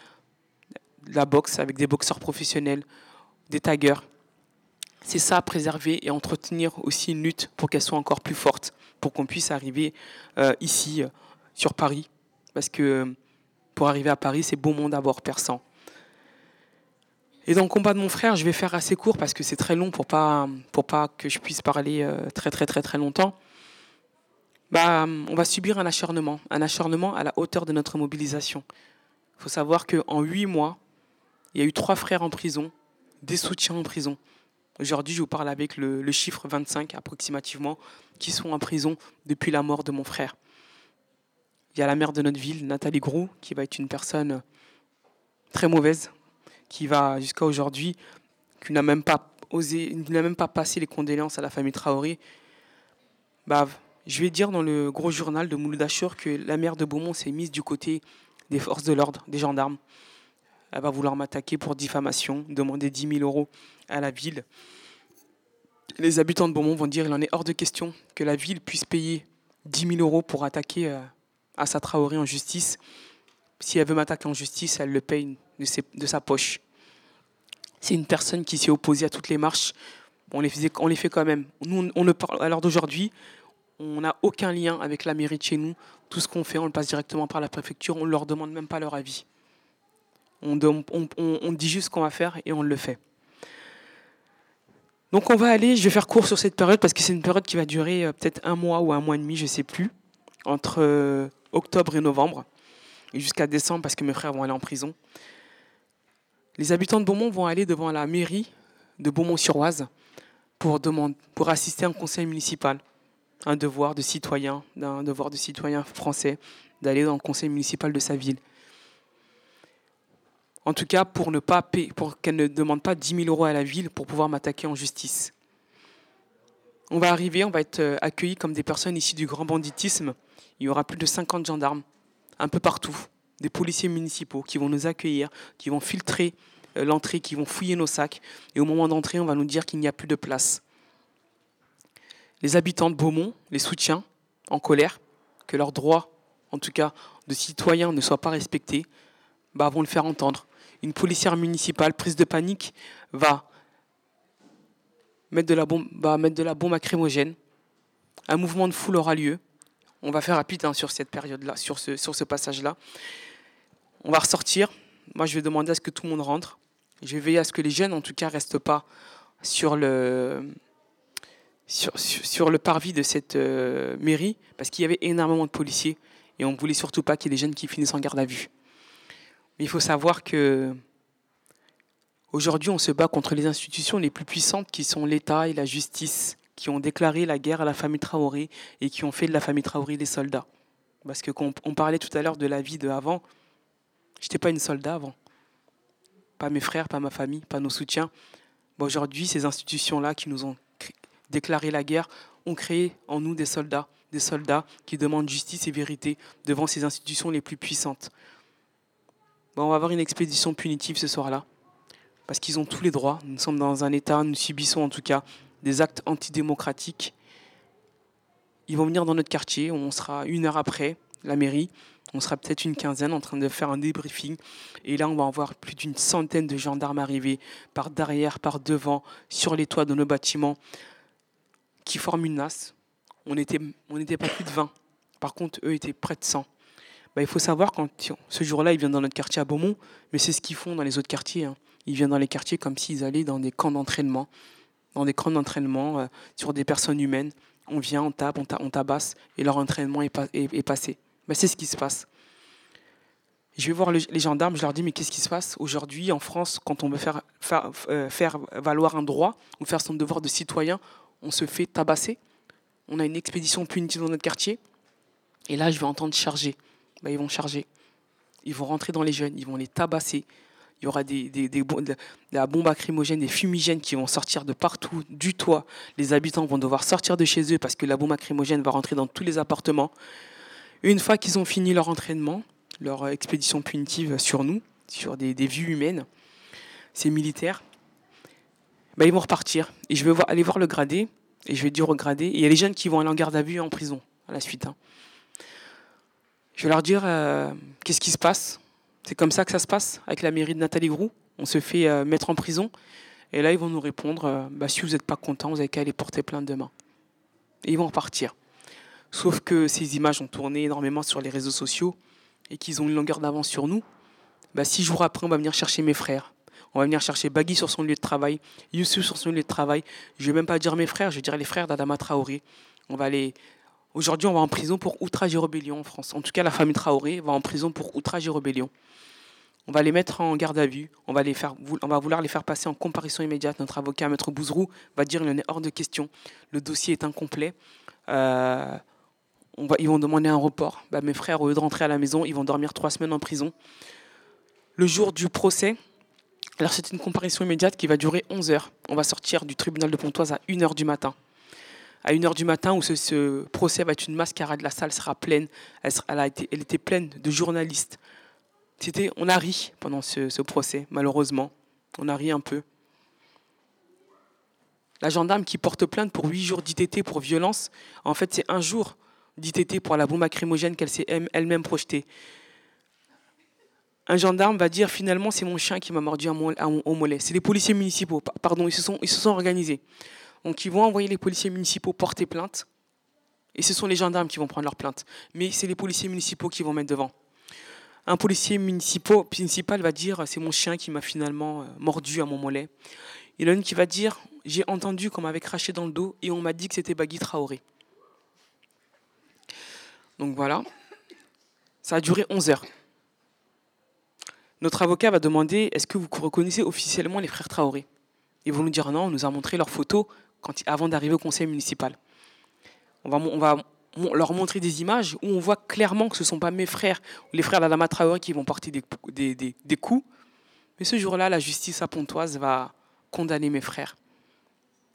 la boxe avec des boxeurs professionnels, des taggers. C'est ça, préserver et entretenir aussi une lutte pour qu'elle soit encore plus forte, pour qu'on puisse arriver euh, ici, euh, sur Paris. Parce que pour arriver à Paris, c'est beau monde d'abord perçant. Et dans le combat de mon frère, je vais faire assez court parce que c'est très long pour pas pour pas que je puisse parler euh, très très très très longtemps. Bah, on va subir un acharnement, un acharnement à la hauteur de notre mobilisation. Il faut savoir qu'en huit mois, il y a eu trois frères en prison, des soutiens en prison. Aujourd'hui, je vous parle avec le, chiffre 25 approximativement, qui sont en prison depuis la mort de mon frère. Il y a la mère de notre ville, Nathalie Grou, qui va être une personne très mauvaise, qui va jusqu'à aujourd'hui, qui n'a même pas osé, n'a même pas passé les condoléances à la famille Traoré. Bah, je vais dire dans le gros journal de Mouloud que la mère de Beaumont s'est mise du côté des forces de l'ordre, des gendarmes. Elle va vouloir m'attaquer pour diffamation, demander 10 000 euros à la ville. Les habitants de Beaumont vont dire qu'il en est hors de question que la ville puisse payer 10 000 euros pour attaquer euh, Assa Traoré en justice. Si elle veut m'attaquer en justice, elle le paye de, sa poche. C'est une personne qui s'est opposée à toutes les marches. On les, faisait, on les fait quand même. Nous, on, ne parle, à l'heure d'aujourd'hui, on n'a aucun lien avec la mairie de chez nous. Tout ce qu'on fait, on le passe directement par la préfecture. On ne leur demande même pas leur avis. On, dit juste ce qu'on va faire et on le fait. Donc on va aller, je vais faire court sur cette période parce que c'est une période qui va durer euh, peut-être un mois ou un mois et demi, je ne sais plus, entre euh, octobre et novembre, et jusqu'à décembre parce que mes frères vont aller en prison. Les habitants de Beaumont vont aller devant la mairie de Beaumont-sur-Oise pour, demander, pour assister à un conseil municipal. Un devoir de citoyen, d'un devoir de citoyen français, d'aller dans le conseil municipal de sa ville. En tout cas, pour ne pas payer, pour qu'elle ne demande pas 10 000 euros à la ville pour pouvoir m'attaquer en justice. On va arriver, on va être euh, accueillis comme des personnes issues du grand banditisme. Il y aura plus de 50 gendarmes, un peu partout, des policiers municipaux qui vont nous accueillir, qui vont filtrer euh, l'entrée, qui vont fouiller nos sacs. Et au moment d'entrer, on va nous dire qu'il n'y a plus de place. Les habitants de Beaumont, les soutiens, en colère, que leurs droits, en tout cas de citoyens, ne soient pas respectés, bah, vont le faire entendre. Une policière municipale, prise de panique, va mettre de la bombe, va mettre de. Un mouvement de foule aura lieu. On va faire rapide hein, sur cette période-là, sur ce, passage-là. On va ressortir. Moi, je vais demander à ce que tout le monde rentre. Je vais veiller à ce que les jeunes, en tout cas, restent pas sur le sur, le parvis de cette euh, mairie parce qu'il y avait énormément de policiers et on ne voulait surtout pas qu'il y ait des jeunes qui finissent en garde à vue. Mais il faut savoir que aujourd'hui, on se bat contre les institutions les plus puissantes qui sont l'État et la justice, qui ont déclaré la guerre à la famille Traoré et qui ont fait de la famille Traoré des soldats. Parce que quand on parlait tout à l'heure de la vie de avant, j'étais pas une soldat avant. Pas mes frères, pas ma famille, pas nos soutiens. aujourd'hui, ces institutions-là qui nous ont déclaré la guerre ont créé en nous des soldats, des soldats qui demandent justice et vérité devant ces institutions les plus puissantes. On va avoir une expédition punitive ce soir-là, parce qu'ils ont tous les droits. Nous sommes dans un État, nous subissons en tout cas des actes antidémocratiques. Ils vont venir dans notre quartier, on sera une heure après la mairie, on sera peut-être une quinzaine en train de faire un débriefing. Et là, on va avoir plus d'une centaine de gendarmes arriver par derrière, par devant, sur les toits de nos bâtiments, qui forment une nasse. On n'était on pas plus de 20. Par contre, eux étaient près de 100. Bah, il faut savoir, quand ce jour-là, ils viennent dans notre quartier à Beaumont, mais c'est ce qu'ils font dans les autres quartiers. Hein. Ils viennent dans les quartiers comme s'ils allaient dans des camps d'entraînement, dans des camps d'entraînement euh, sur des personnes humaines. On vient, on tape, on, tabasse, et leur entraînement est, passé. Bah, c'est ce qui se passe. Je vais voir les gendarmes, je leur dis, mais qu'est-ce qui se passe aujourd'hui en France quand on veut euh, faire valoir un droit ou faire son devoir de citoyen? On se fait tabasser. On a une expédition punitive dans notre quartier. Et là, je vais entendre charger. Bah, ils vont charger. Ils vont rentrer dans les jeunes, ils vont les tabasser. Il y aura des, des, des, de la bombe acrymogène, des fumigènes qui vont sortir de partout, du toit. Les habitants vont devoir sortir de chez eux parce que la bombe acrymogène va rentrer dans tous les appartements. Une fois qu'ils ont fini leur entraînement, leur expédition punitive sur nous, sur des, des vues humaines, ces militaires, bah, ils vont repartir. Et je vais voir, aller voir le gradé, et je vais dire au gradé, il y a les jeunes qui vont aller en garde à vue en prison à la suite. Hein. Je vais leur dire euh, qu'est-ce qui se passe? C'est comme ça que ça se passe avec la mairie de Nathalie Groux. On se fait euh, mettre en prison. Et là, ils vont nous répondre euh, bah, si vous n'êtes pas content, vous avez qu'à aller porter plainte demain. Et ils vont repartir. Sauf que ces images ont tourné énormément sur les réseaux sociaux et qu'ils ont une longueur d'avance sur nous. Bah, six jours après, on va venir chercher mes frères. On va venir chercher Bagui sur son lieu de travail, Youssou sur son lieu de travail. Je ne vais même pas dire mes frères, je vais dire les frères d'Adama Traoré. On va aller. Aujourd'hui, on va en prison pour outrage et rébellion en France. En tout cas, la famille Traoré va en prison pour outrage et rébellion. On va les mettre en garde à vue. On va, les faire, on va vouloir les faire passer en comparaison immédiate. Notre avocat, Maître Bouzrou, va dire qu'il en est hors de question. Le dossier est incomplet. Euh, ils vont demander un report. Bah, mes frères, au lieu de rentrer à la maison, ils vont dormir trois semaines en prison. Le jour du procès, alors c'est une comparaison immédiate qui va durer 11 heures. On va sortir du tribunal de Pontoise à 1 heure du matin. À 1 heure du matin où ce, procès va être une mascarade, la salle sera pleine, elle, elle était pleine de journalistes. C'était, on a ri pendant ce, procès, malheureusement. On a ri un peu. La gendarme qui porte plainte pour 8 jours d'ITT pour violence, en fait c'est un jour d'ITT pour la bombe acrymogène qu'elle s'est elle-même projetée un gendarme va dire finalement c'est mon chien qui m'a mordu au mollet. C'est les policiers municipaux, pardon, ils se sont organisés. Donc ils vont envoyer les policiers municipaux porter plainte. Et ce sont les gendarmes qui vont prendre leur plainte. Mais c'est les policiers municipaux qui vont mettre devant. Un policier municipal, municipal va dire c'est mon chien qui m'a finalement euh, mordu à mon mollet. Il y en qui va dire j'ai entendu qu'on m'avait craché dans le dos et on m'a dit que c'était Bagui Traoré. Donc voilà. Ça a duré 11 heures. Notre avocat va demander est-ce que vous reconnaissez officiellement les frères Traoré? Ils vont nous dire non, on nous a montré leurs photos avant d'arriver au conseil municipal. On va, leur montrer des images où on voit clairement que ce ne sont pas mes frères ou les frères d'Adama Traoré qui vont porter des, coups. Mais ce jour-là, la justice à Pontoise va condamner mes frères.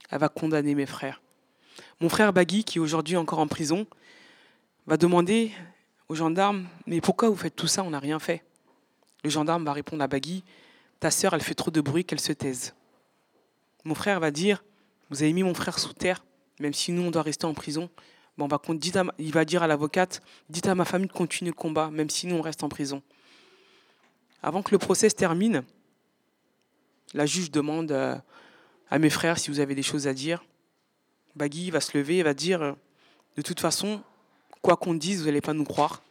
Elle va condamner mes frères. Mon frère Bagui, qui est aujourd'hui encore en prison, va demander aux gendarmes Mais pourquoi vous faites tout ça On n'a rien fait? Le gendarme va répondre à Bagui Ta sœur, elle fait trop de bruit qu'elle se taise. Mon frère va dire Vous avez mis mon frère sous terre, même si nous, on doit rester en prison. Bon, il va dire à l'avocate Dites à ma famille de continuer le combat, même si nous, on reste en prison. Avant que le procès se termine, la juge demande euh, à mes frères si vous avez des choses à dire. Bagui va se lever et va dire De toute façon, quoi qu'on dise, vous n'allez pas nous croire.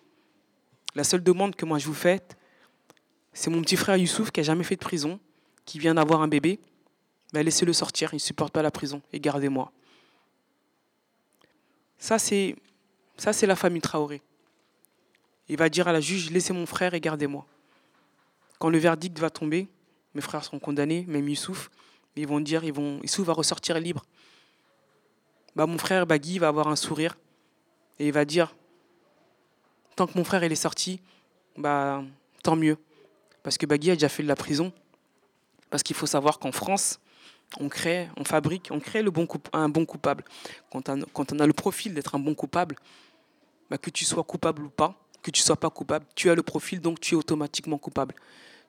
La seule demande que moi je vous fais, c'est mon petit frère Youssouf qui a jamais fait de prison, qui vient d'avoir un bébé. Ben, laissez-le sortir, il ne supporte pas la prison et gardez-moi. Ça, c'est ça, c'est la famille Traoré. Il va dire à la juge, laissez mon frère et gardez-moi. Quand le verdict va tomber, mes frères seront condamnés, même Youssouf, ils vont dire, ils vont, Youssouf va ressortir libre. Bah, mon frère Bagui va avoir un sourire et il va dire, tant que mon frère est sorti, bah, tant mieux. Parce que Bagui a déjà fait de la prison. Parce qu'il faut savoir qu'en France, on crée, on fabrique, on crée un bon coupable. Quand on, a le profil d'être un bon coupable, bah, que tu sois coupable ou pas, que tu sois pas coupable, tu as le profil, donc tu es automatiquement coupable.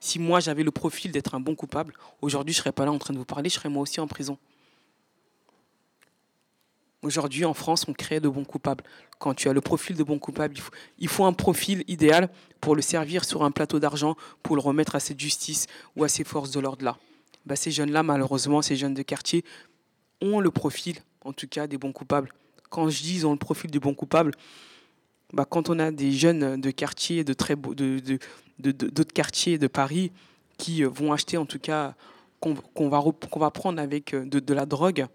Si moi j'avais le profil d'être un bon coupable, aujourd'hui je serais pas là en train de vous parler, je serais moi aussi en prison. Aujourd'hui, en France, on crée de bons coupables. Quand tu as le profil de bon coupable, il faut, il faut un profil idéal pour le servir sur un plateau d'argent, pour le remettre à cette justice ou à ces forces de l'ordre-là. Bah, ces jeunes-là, malheureusement, ces jeunes de quartier, ont le profil, en tout cas, des bons coupables. Quand je dis ils ont le profil du bon coupable, bah, quand on a des jeunes de quartier, de très beaux, de, d'autres quartiers de Paris qui vont acheter, en tout cas, qu'on va, qu'on va prendre avec de, de la drogue,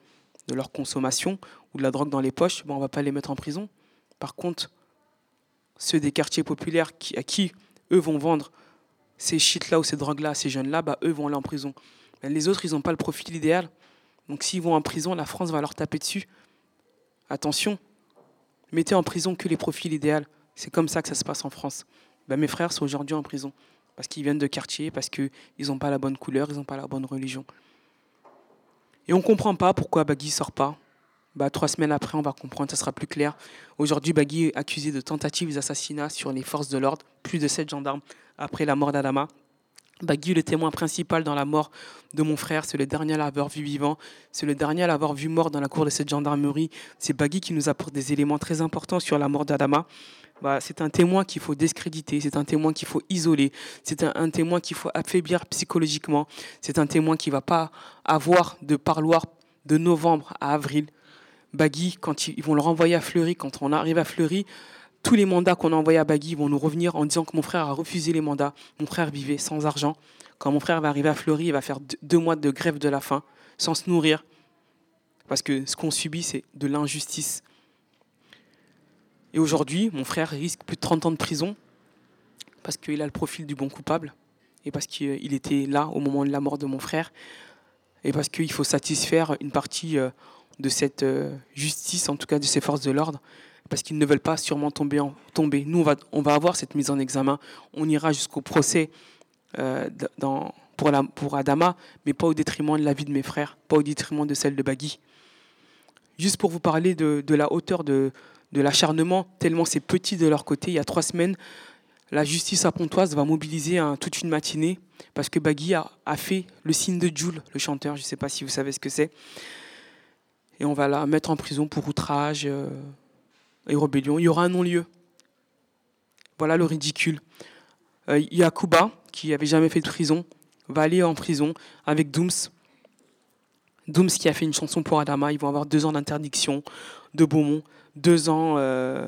de leur consommation ou de la drogue dans les poches, bon, on ne va pas les mettre en prison. Par contre, ceux des quartiers populaires qui, à qui eux vont vendre ces shit-là ou ces drogues-là, ces jeunes-là, bah, eux vont aller en prison. Les autres, ils n'ont pas le profil idéal. Donc s'ils vont en prison, la France va leur taper dessus. Attention, mettez en prison que les profils idéaux. C'est comme ça que ça se passe en France. Bah, mes frères sont aujourd'hui en prison parce qu'ils viennent de quartier, parce qu'ils n'ont pas la bonne couleur, ils n'ont pas la bonne religion. Et on ne comprend pas pourquoi Bagui ne sort pas. Bah, trois semaines après, on va comprendre, ça sera plus clair. Aujourd'hui, Bagui est accusé de tentative d'assassinat sur les forces de l'ordre, plus de sept gendarmes après la mort d'Adama. Bagui, le témoin principal dans la mort de mon frère, c'est le dernier à l'avoir vu vivant, c'est le dernier à l'avoir vu mort dans la cour de cette gendarmerie. C'est Bagui qui nous apporte des éléments très importants sur la mort d'Adama. Bah, c'est un témoin qu'il faut discréditer, c'est un témoin qu'il faut isoler, c'est un, témoin qu'il faut affaiblir psychologiquement, c'est un témoin qui va pas avoir de parloir de novembre à avril. Bagui, quand ils vont le renvoyer à Fleury, quand on arrive à Fleury, tous les mandats qu'on a envoyés à Bagui vont nous revenir en disant que mon frère a refusé les mandats. Mon frère vivait sans argent. Quand mon frère va arriver à Fleury, il va faire deux mois de grève de la faim, sans se nourrir. Parce que ce qu'on subit, c'est de l'injustice. Et aujourd'hui, mon frère risque plus de 30 ans de prison parce qu'il a le profil du bon coupable et parce qu'il était là au moment de la mort de mon frère et parce qu'il faut satisfaire une partie euh, de cette euh, justice, en tout cas de ces forces de l'ordre, parce qu'ils ne veulent pas sûrement tomber. Nous, on va, avoir cette mise en examen. On ira jusqu'au procès euh, pour, Adama, mais pas au détriment de la vie de mes frères, pas au détriment de celle de Bagui. Juste pour vous parler de, la hauteur de, l'acharnement, tellement c'est petit de leur côté. Il y a trois semaines, la justice à Pontoise va mobiliser toute une matinée parce que Bagui a, a, fait le signe de Jules, le chanteur. Je ne sais pas si vous savez ce que c'est. Et on va la mettre en prison pour outrage euh, et rébellion. Il y aura un non-lieu. Voilà le ridicule. Euh, Yakuba, qui avait jamais fait de prison, va aller en prison avec Dooms. Dooms qui a fait une chanson pour Adama. Ils vont avoir deux ans d'interdiction de Beaumont deux ans euh,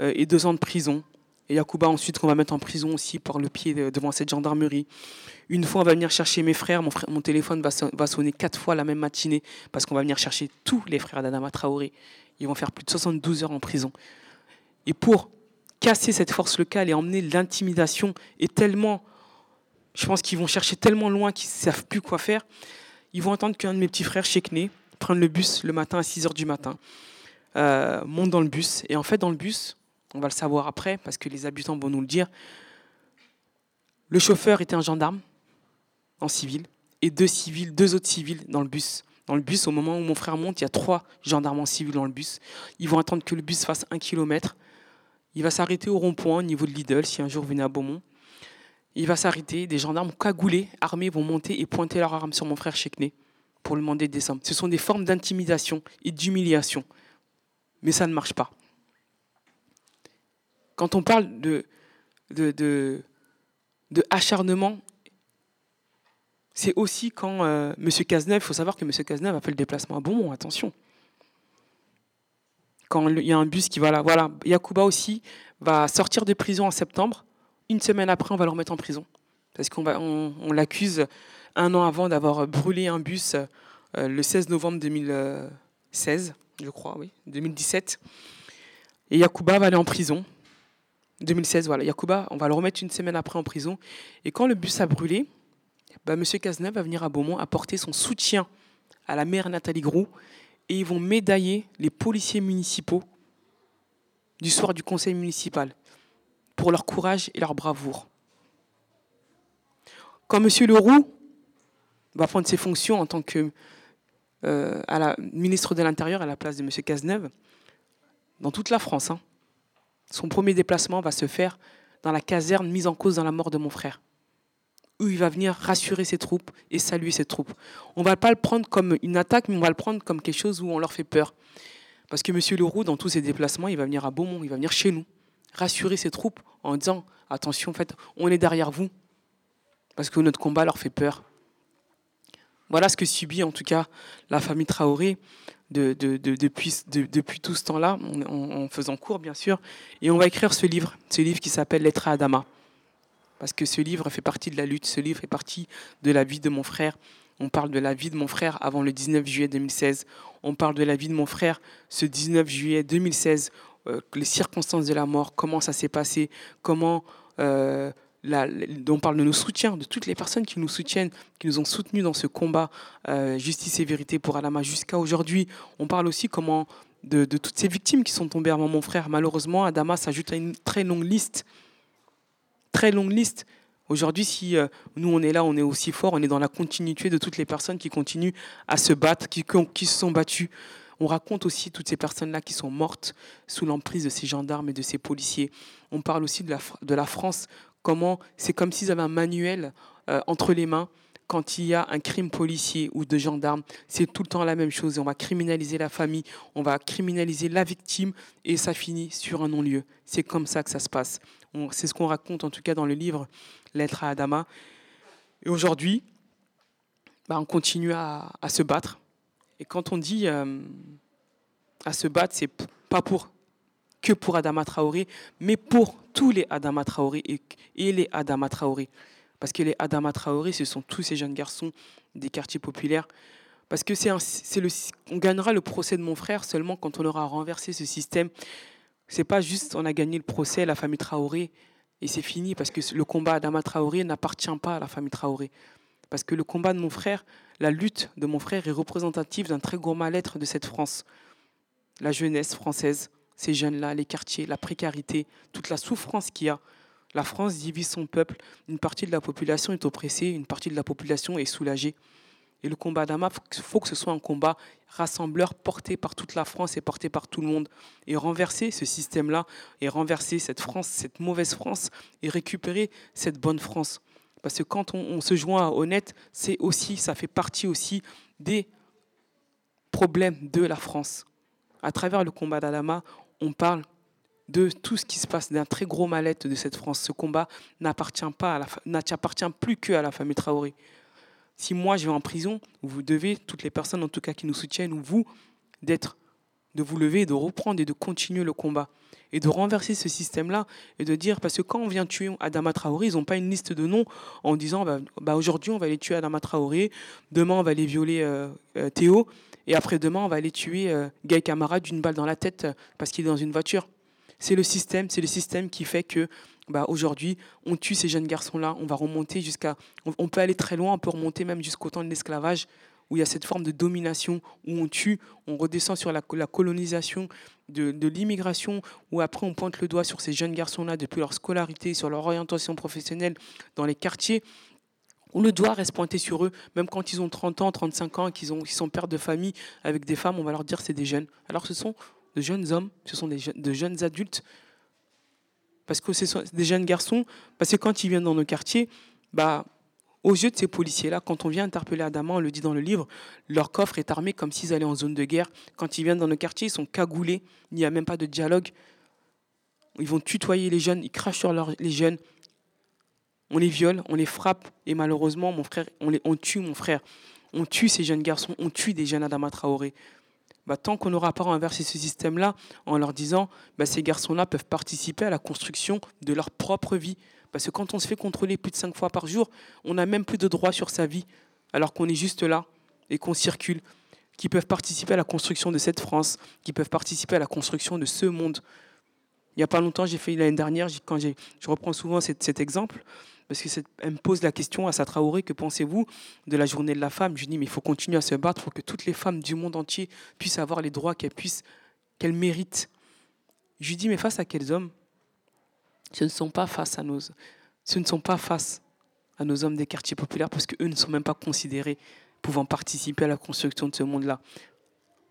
euh, et deux ans de prison. Et Yakuba ensuite qu'on va mettre en prison aussi par le pied de, devant cette gendarmerie. Une fois, on va venir chercher mes frères. Mon, mon téléphone va, sonner quatre fois la même matinée parce qu'on va venir chercher tous les frères d'Adama Traoré. Ils vont faire plus de 72 heures en prison. Et pour casser cette force locale et emmener l'intimidation et tellement, je pense qu'ils vont chercher tellement loin qu'ils ne savent plus quoi faire, ils vont entendre qu'un de mes petits frères, Chekné, prendre le bus le matin à 6 heures du matin euh, monte dans le bus. Et en fait, dans le bus, on va le savoir après, parce que les habitants vont nous le dire, le chauffeur était un gendarme en civil et deux civils, deux autres civils dans le bus. Dans le bus, au moment où mon frère monte, il y a trois gendarmes en civil dans le bus. Ils vont attendre que le bus fasse un kilomètre. Il va s'arrêter au rond-point au niveau de Lidl, si un jour vous venez à Beaumont. Il va s'arrêter, des gendarmes cagoulés, armés, vont monter et pointer leur arme sur mon frère Chekné pour lui demander de descendre. Ce sont des formes d'intimidation et d'humiliation mais ça ne marche pas. Quand on parle de, de, de acharnement, c'est aussi quand euh, M. Cazeneuve, il faut savoir que M. Cazeneuve a fait le déplacement à Beaumont, attention. Quand il y a un bus qui va là, voilà, Yacouba aussi va sortir de prison en septembre. Une semaine après, on va le remettre en prison. Parce qu'on on, on l'accuse un an avant d'avoir brûlé un bus euh, le 16 novembre 2016 je crois, oui, 2017. Et Yacouba va aller en prison. 2016, voilà. Yacouba, on va le remettre une semaine après en prison. Et quand le bus a brûlé, bah, M. Cazeneuve va venir à Beaumont apporter son soutien à la maire Nathalie Groux. Et ils vont médailler les policiers municipaux du soir du conseil municipal pour leur courage et leur bravoure. Quand M. Leroux va prendre ses fonctions en tant que euh, ministre de l'Intérieur à la place de M. Cazeneuve, dans toute la France, hein, son premier déplacement va se faire dans la caserne mise en cause dans la mort de mon frère, où il va venir rassurer ses troupes et saluer ses troupes. On ne va pas le prendre comme une attaque, mais on va le prendre comme quelque chose où on leur fait peur. Parce que M. Leroux, dans tous ses déplacements, il va venir à Beaumont, il va venir chez nous, rassurer ses troupes en disant attention, en fait, on est derrière vous, parce que notre combat leur fait peur. Voilà ce que subit en tout cas la famille Traoré depuis, tout ce temps-là, en, faisant cours bien sûr. Et on va écrire ce livre, ce livre qui s'appelle Lettre à Adama. Parce que ce livre fait partie de la lutte, ce livre fait partie de la vie de mon frère. On parle de la vie de mon frère avant le 19 juillet 2016. On parle de la vie de mon frère ce 19 juillet 2016, euh, les circonstances de la mort, comment ça s'est passé, comment euh, on parle de nos soutiens, de toutes les personnes qui nous soutiennent, qui nous ont soutenus dans ce combat euh, justice et vérité pour Alama jusqu'à aujourd'hui. On parle aussi comment de, toutes ces victimes qui sont tombées avant mon frère. Malheureusement, Adama s'ajoute à une très longue liste. Très longue liste. Aujourd'hui, si euh, nous on est là, on est aussi fort, on est dans la continuité de toutes les personnes qui continuent à se battre, qui, se sont battues. On raconte aussi toutes ces personnes-là qui sont mortes sous l'emprise de ces gendarmes et de ces policiers. On parle aussi de la, de la France comment c'est comme s'ils avaient un manuel euh, entre les mains quand il y a un crime policier ou de gendarme, c'est tout le temps la même chose. on va criminaliser la famille, on va criminaliser la victime et ça finit sur un non-lieu. C'est comme ça que ça se passe. C'est ce qu'on raconte en tout cas dans le livre Lettre à Adama. Et aujourd'hui, bah, on continue à, se battre. Et quand on dit euh, à se battre, c'est pas pour que pour Adama Traoré, mais pour tous les Adama Traoré et, les Adama Traoré. Parce que les Adama Traoré, ce sont tous ces jeunes garçons des quartiers populaires. Parce que c'est le, on gagnera le procès de mon frère seulement quand on aura renversé ce système. C'est pas juste on a gagné le procès, la famille Traoré, et c'est fini. Parce que le combat Adama Traoré n'appartient pas à la famille Traoré. Parce que le combat de mon frère, la lutte de mon frère est représentative d'un très gros mal-être de cette France. La jeunesse française, ces jeunes-là, les quartiers, la précarité, toute la souffrance qu'il y a. La France divise son peuple. Une partie de la population est oppressée, une partie de la population est soulagée. Et le combat d'Ama, il faut que ce soit un combat rassembleur porté par toute la France et porté par tout le monde. Et renverser ce système-là, et renverser cette France, cette mauvaise France, et récupérer cette bonne France. Parce que quand on, se joint à Honnête, c'est aussi, ça fait partie aussi des problèmes de la France. À travers le combat d'Adama, on parle de tout ce qui se passe, d'un très gros mal-être de cette France. Ce combat n'appartient pas, n'appartient plus que à la famille Traoré. Si moi je vais en prison, vous devez, toutes les personnes en tout cas qui nous soutiennent, ou vous, d'être, de vous lever, de reprendre et de continuer le combat et de renverser ce système-là et de dire parce que quand on vient tuer Adama Traoré, ils n'ont pas une liste de noms en disant bah, bah, aujourd'hui on va aller tuer Adama Traoré, demain on va aller violer euh, euh, Théo. Et après-demain, on va aller tuer euh, Guy Camara d'une balle dans la tête euh, parce qu'il est dans une voiture. C'est le système, c'est le système qui fait que bah, aujourd'hui, on tue ces jeunes garçons-là. On va remonter jusqu'à. On, peut aller très loin, on peut remonter même jusqu'au temps de l'esclavage, où il y a cette forme de domination, où on tue, on redescend sur la, colonisation de, l'immigration, où après on pointe le doigt sur ces jeunes garçons-là depuis leur scolarité, sur leur orientation professionnelle dans les quartiers où le doigt reste pointé sur eux, même quand ils ont 30 ans, 35 ans, qu'ils sont pères de famille avec des femmes, on va leur dire c'est des jeunes. Alors ce sont de jeunes hommes, ce sont des de jeunes adultes, parce que ce sont des jeunes garçons, parce que quand ils viennent dans nos quartiers, bah, aux yeux de ces policiers-là, quand on vient interpeller Adama, on le dit dans le livre, leur coffre est armé comme s'ils allaient en zone de guerre. Quand ils viennent dans nos quartiers, ils sont cagoulés, il n'y a même pas de dialogue. Ils vont tutoyer les jeunes, ils crachent sur les jeunes, on les viole, on les frappe, et malheureusement, mon frère, on, les, on tue mon frère. On tue ces jeunes garçons, on tue des jeunes Adama Traoré. Bah, tant qu'on n'aura pas renversé ce système-là en leur disant bah, ces garçons-là peuvent participer à la construction de leur propre vie. Parce que quand on se fait contrôler plus de cinq fois par jour, on n'a même plus de droit sur sa vie, alors qu'on est juste là et qu'on circule, qui peuvent participer à la construction de cette France, qui peuvent participer à la construction de ce monde. Il n'y a pas longtemps, j'ai fait l'année dernière, quand je reprends souvent cet, exemple, parce qu'elle me pose la question à sa Traoré, que pensez-vous de la journée de la femme? Je dis, mais il faut continuer à se battre pour que toutes les femmes du monde entier puissent avoir les droits qu'elles puissent, qu'elles méritent. Je lui dis, mais face à quels hommes? Ce ne sont pas face à nos, ce ne sont pas face à nos hommes des quartiers populaires, parce qu'eux ne sont même pas considérés pouvant participer à la construction de ce monde-là.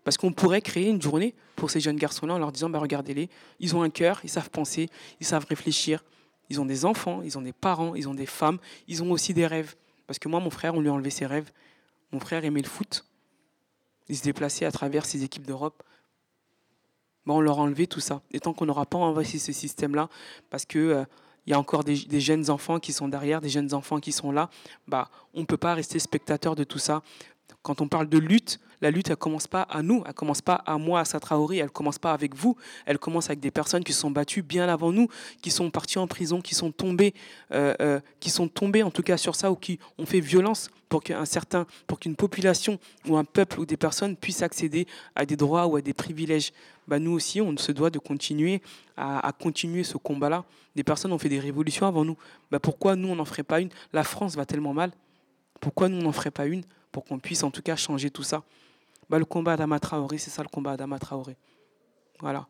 Parce qu'on pourrait créer une journée pour ces jeunes garçons-là en leur disant, bah, regardez-les, ils ont un cœur, ils savent penser, ils savent réfléchir, ils ont des enfants, ils ont des parents, ils ont des femmes, ils ont aussi des rêves. Parce que moi, mon frère, on lui a enlevé ses rêves. Mon frère aimait le foot. Il se déplaçait à travers ses équipes d'Europe. Bah, on leur a enlevé tout ça. Et tant qu'on n'aura pas envahi ce système-là, parce que euh, il y a encore des, jeunes enfants qui sont derrière, des jeunes enfants qui sont là, bah, on ne peut pas rester spectateur de tout ça. Quand on parle de lutte, la lutte, elle commence pas à nous, elle commence pas à moi, à Satraori, elle commence pas avec vous, elle commence avec des personnes qui se sont battues bien avant nous, qui sont parties en prison, qui sont tombées, euh, euh, qui sont tombées en tout cas sur ça ou qui ont fait violence pour qu'un certain, pour qu'une population ou un peuple ou des personnes puissent accéder à des droits ou à des privilèges. Bah, nous aussi, on se doit de continuer à, continuer ce combat-là. Des personnes ont fait des révolutions avant nous. Bah, pourquoi nous, on n'en ferait pas une? La France va tellement mal. Pourquoi nous, on n'en ferait pas une? Pour qu'on puisse en tout cas changer tout ça bah, le combat d'Ama Traoré, c'est ça le combat d'Ama Traoré. Voilà.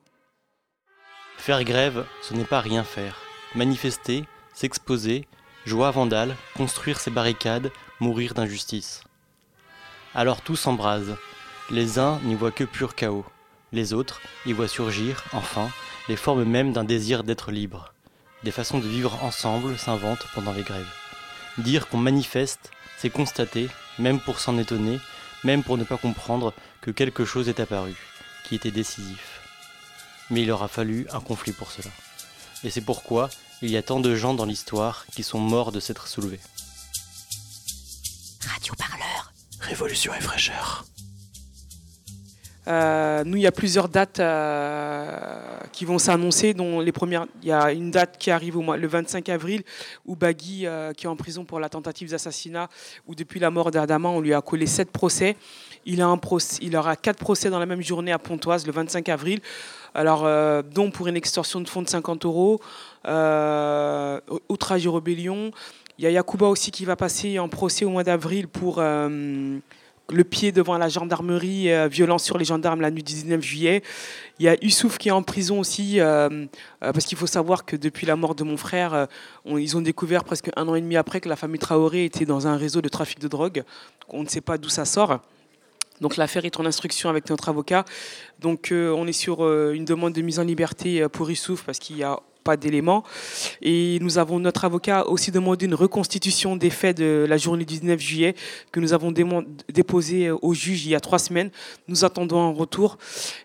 Faire grève, ce n'est pas rien faire. Manifester, s'exposer, joie vandale, construire ses barricades, mourir d'injustice. Alors tout s'embrase. Les uns n'y voient que pur chaos. Les autres y voient surgir, enfin, les formes mêmes d'un désir d'être libre. Des façons de vivre ensemble s'inventent pendant les grèves. Dire qu'on manifeste, c'est constater, même pour s'en étonner, même pour ne pas comprendre que quelque chose est apparu, qui était décisif. Mais il aura fallu un conflit pour cela. Et c'est pourquoi il y a tant de gens dans l'histoire qui sont morts de s'être soulevés. Radio Parleur. Révolution et fraîcheur. Euh, nous, il y a plusieurs dates euh, qui vont s'annoncer, dont les premières. Il y a une date qui arrive au mois, le 25 avril, où Bagui, euh, qui est en prison pour la tentative d'assassinat, où depuis la mort d'Adama, on lui a collé sept procès. Il, a un procès, il aura quatre procès dans la même journée à Pontoise, le 25 avril. Alors, dont pour une extorsion de fonds de 50 euros, outrage et rébellion. Il y a Yacouba aussi qui va passer en procès au mois d'avril pour le pied devant la gendarmerie, euh, violence sur les gendarmes la nuit du 19 juillet. Il y a Youssouf qui est en prison aussi, euh, euh, parce qu'il faut savoir que depuis la mort de mon frère, ils ont découvert presque un an et demi après que la famille Traoré était dans un réseau de trafic de drogue. On ne sait pas d'où ça sort. Donc l'affaire est en instruction avec notre avocat. Donc on est sur une demande de mise en liberté pour Youssouf parce qu'il y a pas d'éléments. Et nous avons notre avocat aussi demandé une reconstitution des faits de la journée du 19 juillet que nous avons déposé au juge il y a trois semaines. Nous attendons un retour.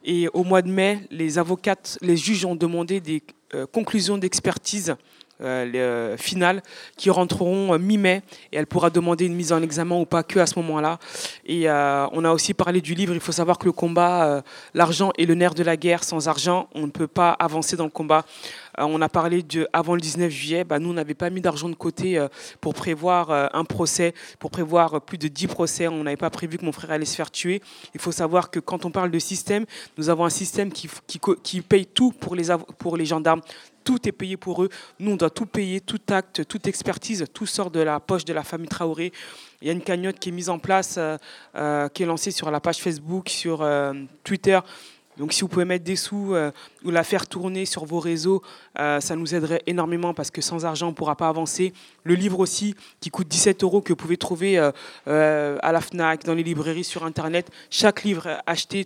Et au mois de mai, les avocates, les juges ont demandé des euh, conclusions d'expertise euh, euh, finales qui rentreront euh, mi-mai et elle pourra demander une mise en examen ou pas que à ce moment-là. Et on a aussi parlé du livre. Il faut savoir que le combat, l'argent est le nerf de la guerre. Sans argent, on ne peut pas avancer dans le combat. on a parlé de avant le 19 juillet. Bah, nous, on n'avait pas mis d'argent de côté pour prévoir un procès, pour prévoir plus de 10 procès. On n'avait pas prévu que mon frère allait se faire tuer. Il faut savoir que quand on parle de système, nous avons un système qui, qui, qui paye tout pour les, pour les gendarmes tout est payé pour eux. Nous, on doit tout payer, tout acte, toute expertise, tout sort de la poche de la famille Traoré. Il y a une cagnotte qui est mise en place, euh, euh, qui est lancée sur la page Facebook, sur euh, Twitter. Donc si vous pouvez mettre des sous euh, ou la faire tourner sur vos réseaux, euh, ça nous aiderait énormément parce que sans argent, on ne pourra pas avancer. Le livre aussi, qui coûte 17 euros, que vous pouvez trouver euh, à la FNAC, dans les librairies, sur Internet. Chaque livre acheté,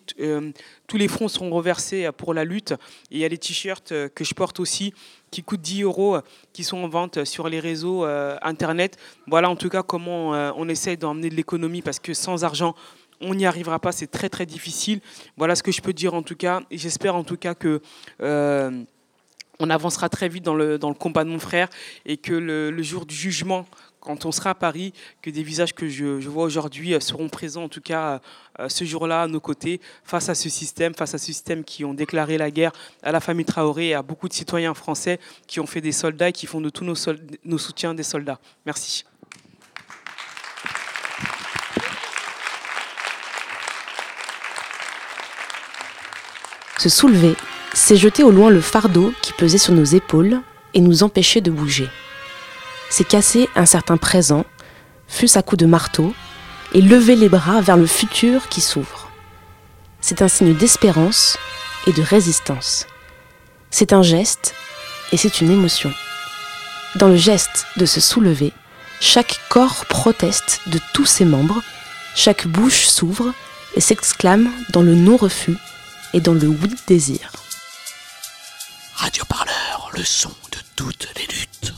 tous les fonds seront reversés pour la lutte. Et il y a les t-shirts que je porte aussi, qui coûtent 10 euros, qui sont en vente sur les réseaux Internet. Voilà en tout cas comment on essaie d'emmener de l'économie parce que sans argent, on n'y arrivera pas, c'est très très difficile. Voilà ce que je peux dire en tout cas. J'espère en tout cas que euh, on avancera très vite dans le, dans le combat de mon frère et que le, jour du jugement, quand on sera à Paris, que des visages que je, vois aujourd'hui euh, seront présents, en tout cas euh, ce jour-là, à nos côtés, face à ce système, face à ce système qui ont déclaré la guerre à la famille Traoré et à beaucoup de citoyens français qui ont fait des soldats et qui font de tous nos, nos soutiens des soldats. Merci. Se soulever, C'est jeter au loin le fardeau qui pesait sur nos épaules et nous empêchait de bouger. C'est casser un certain présent, fût-ce à coups de marteau, et lever les bras vers le futur qui s'ouvre. C'est un signe d'espérance et de résistance. C'est un geste et c'est une émotion. Dans le geste de se soulever, chaque corps proteste de tous ses membres, chaque bouche s'ouvre et s'exclame dans le non-refus et dans le oui-désir. Radio Parleur, le son de toutes les luttes.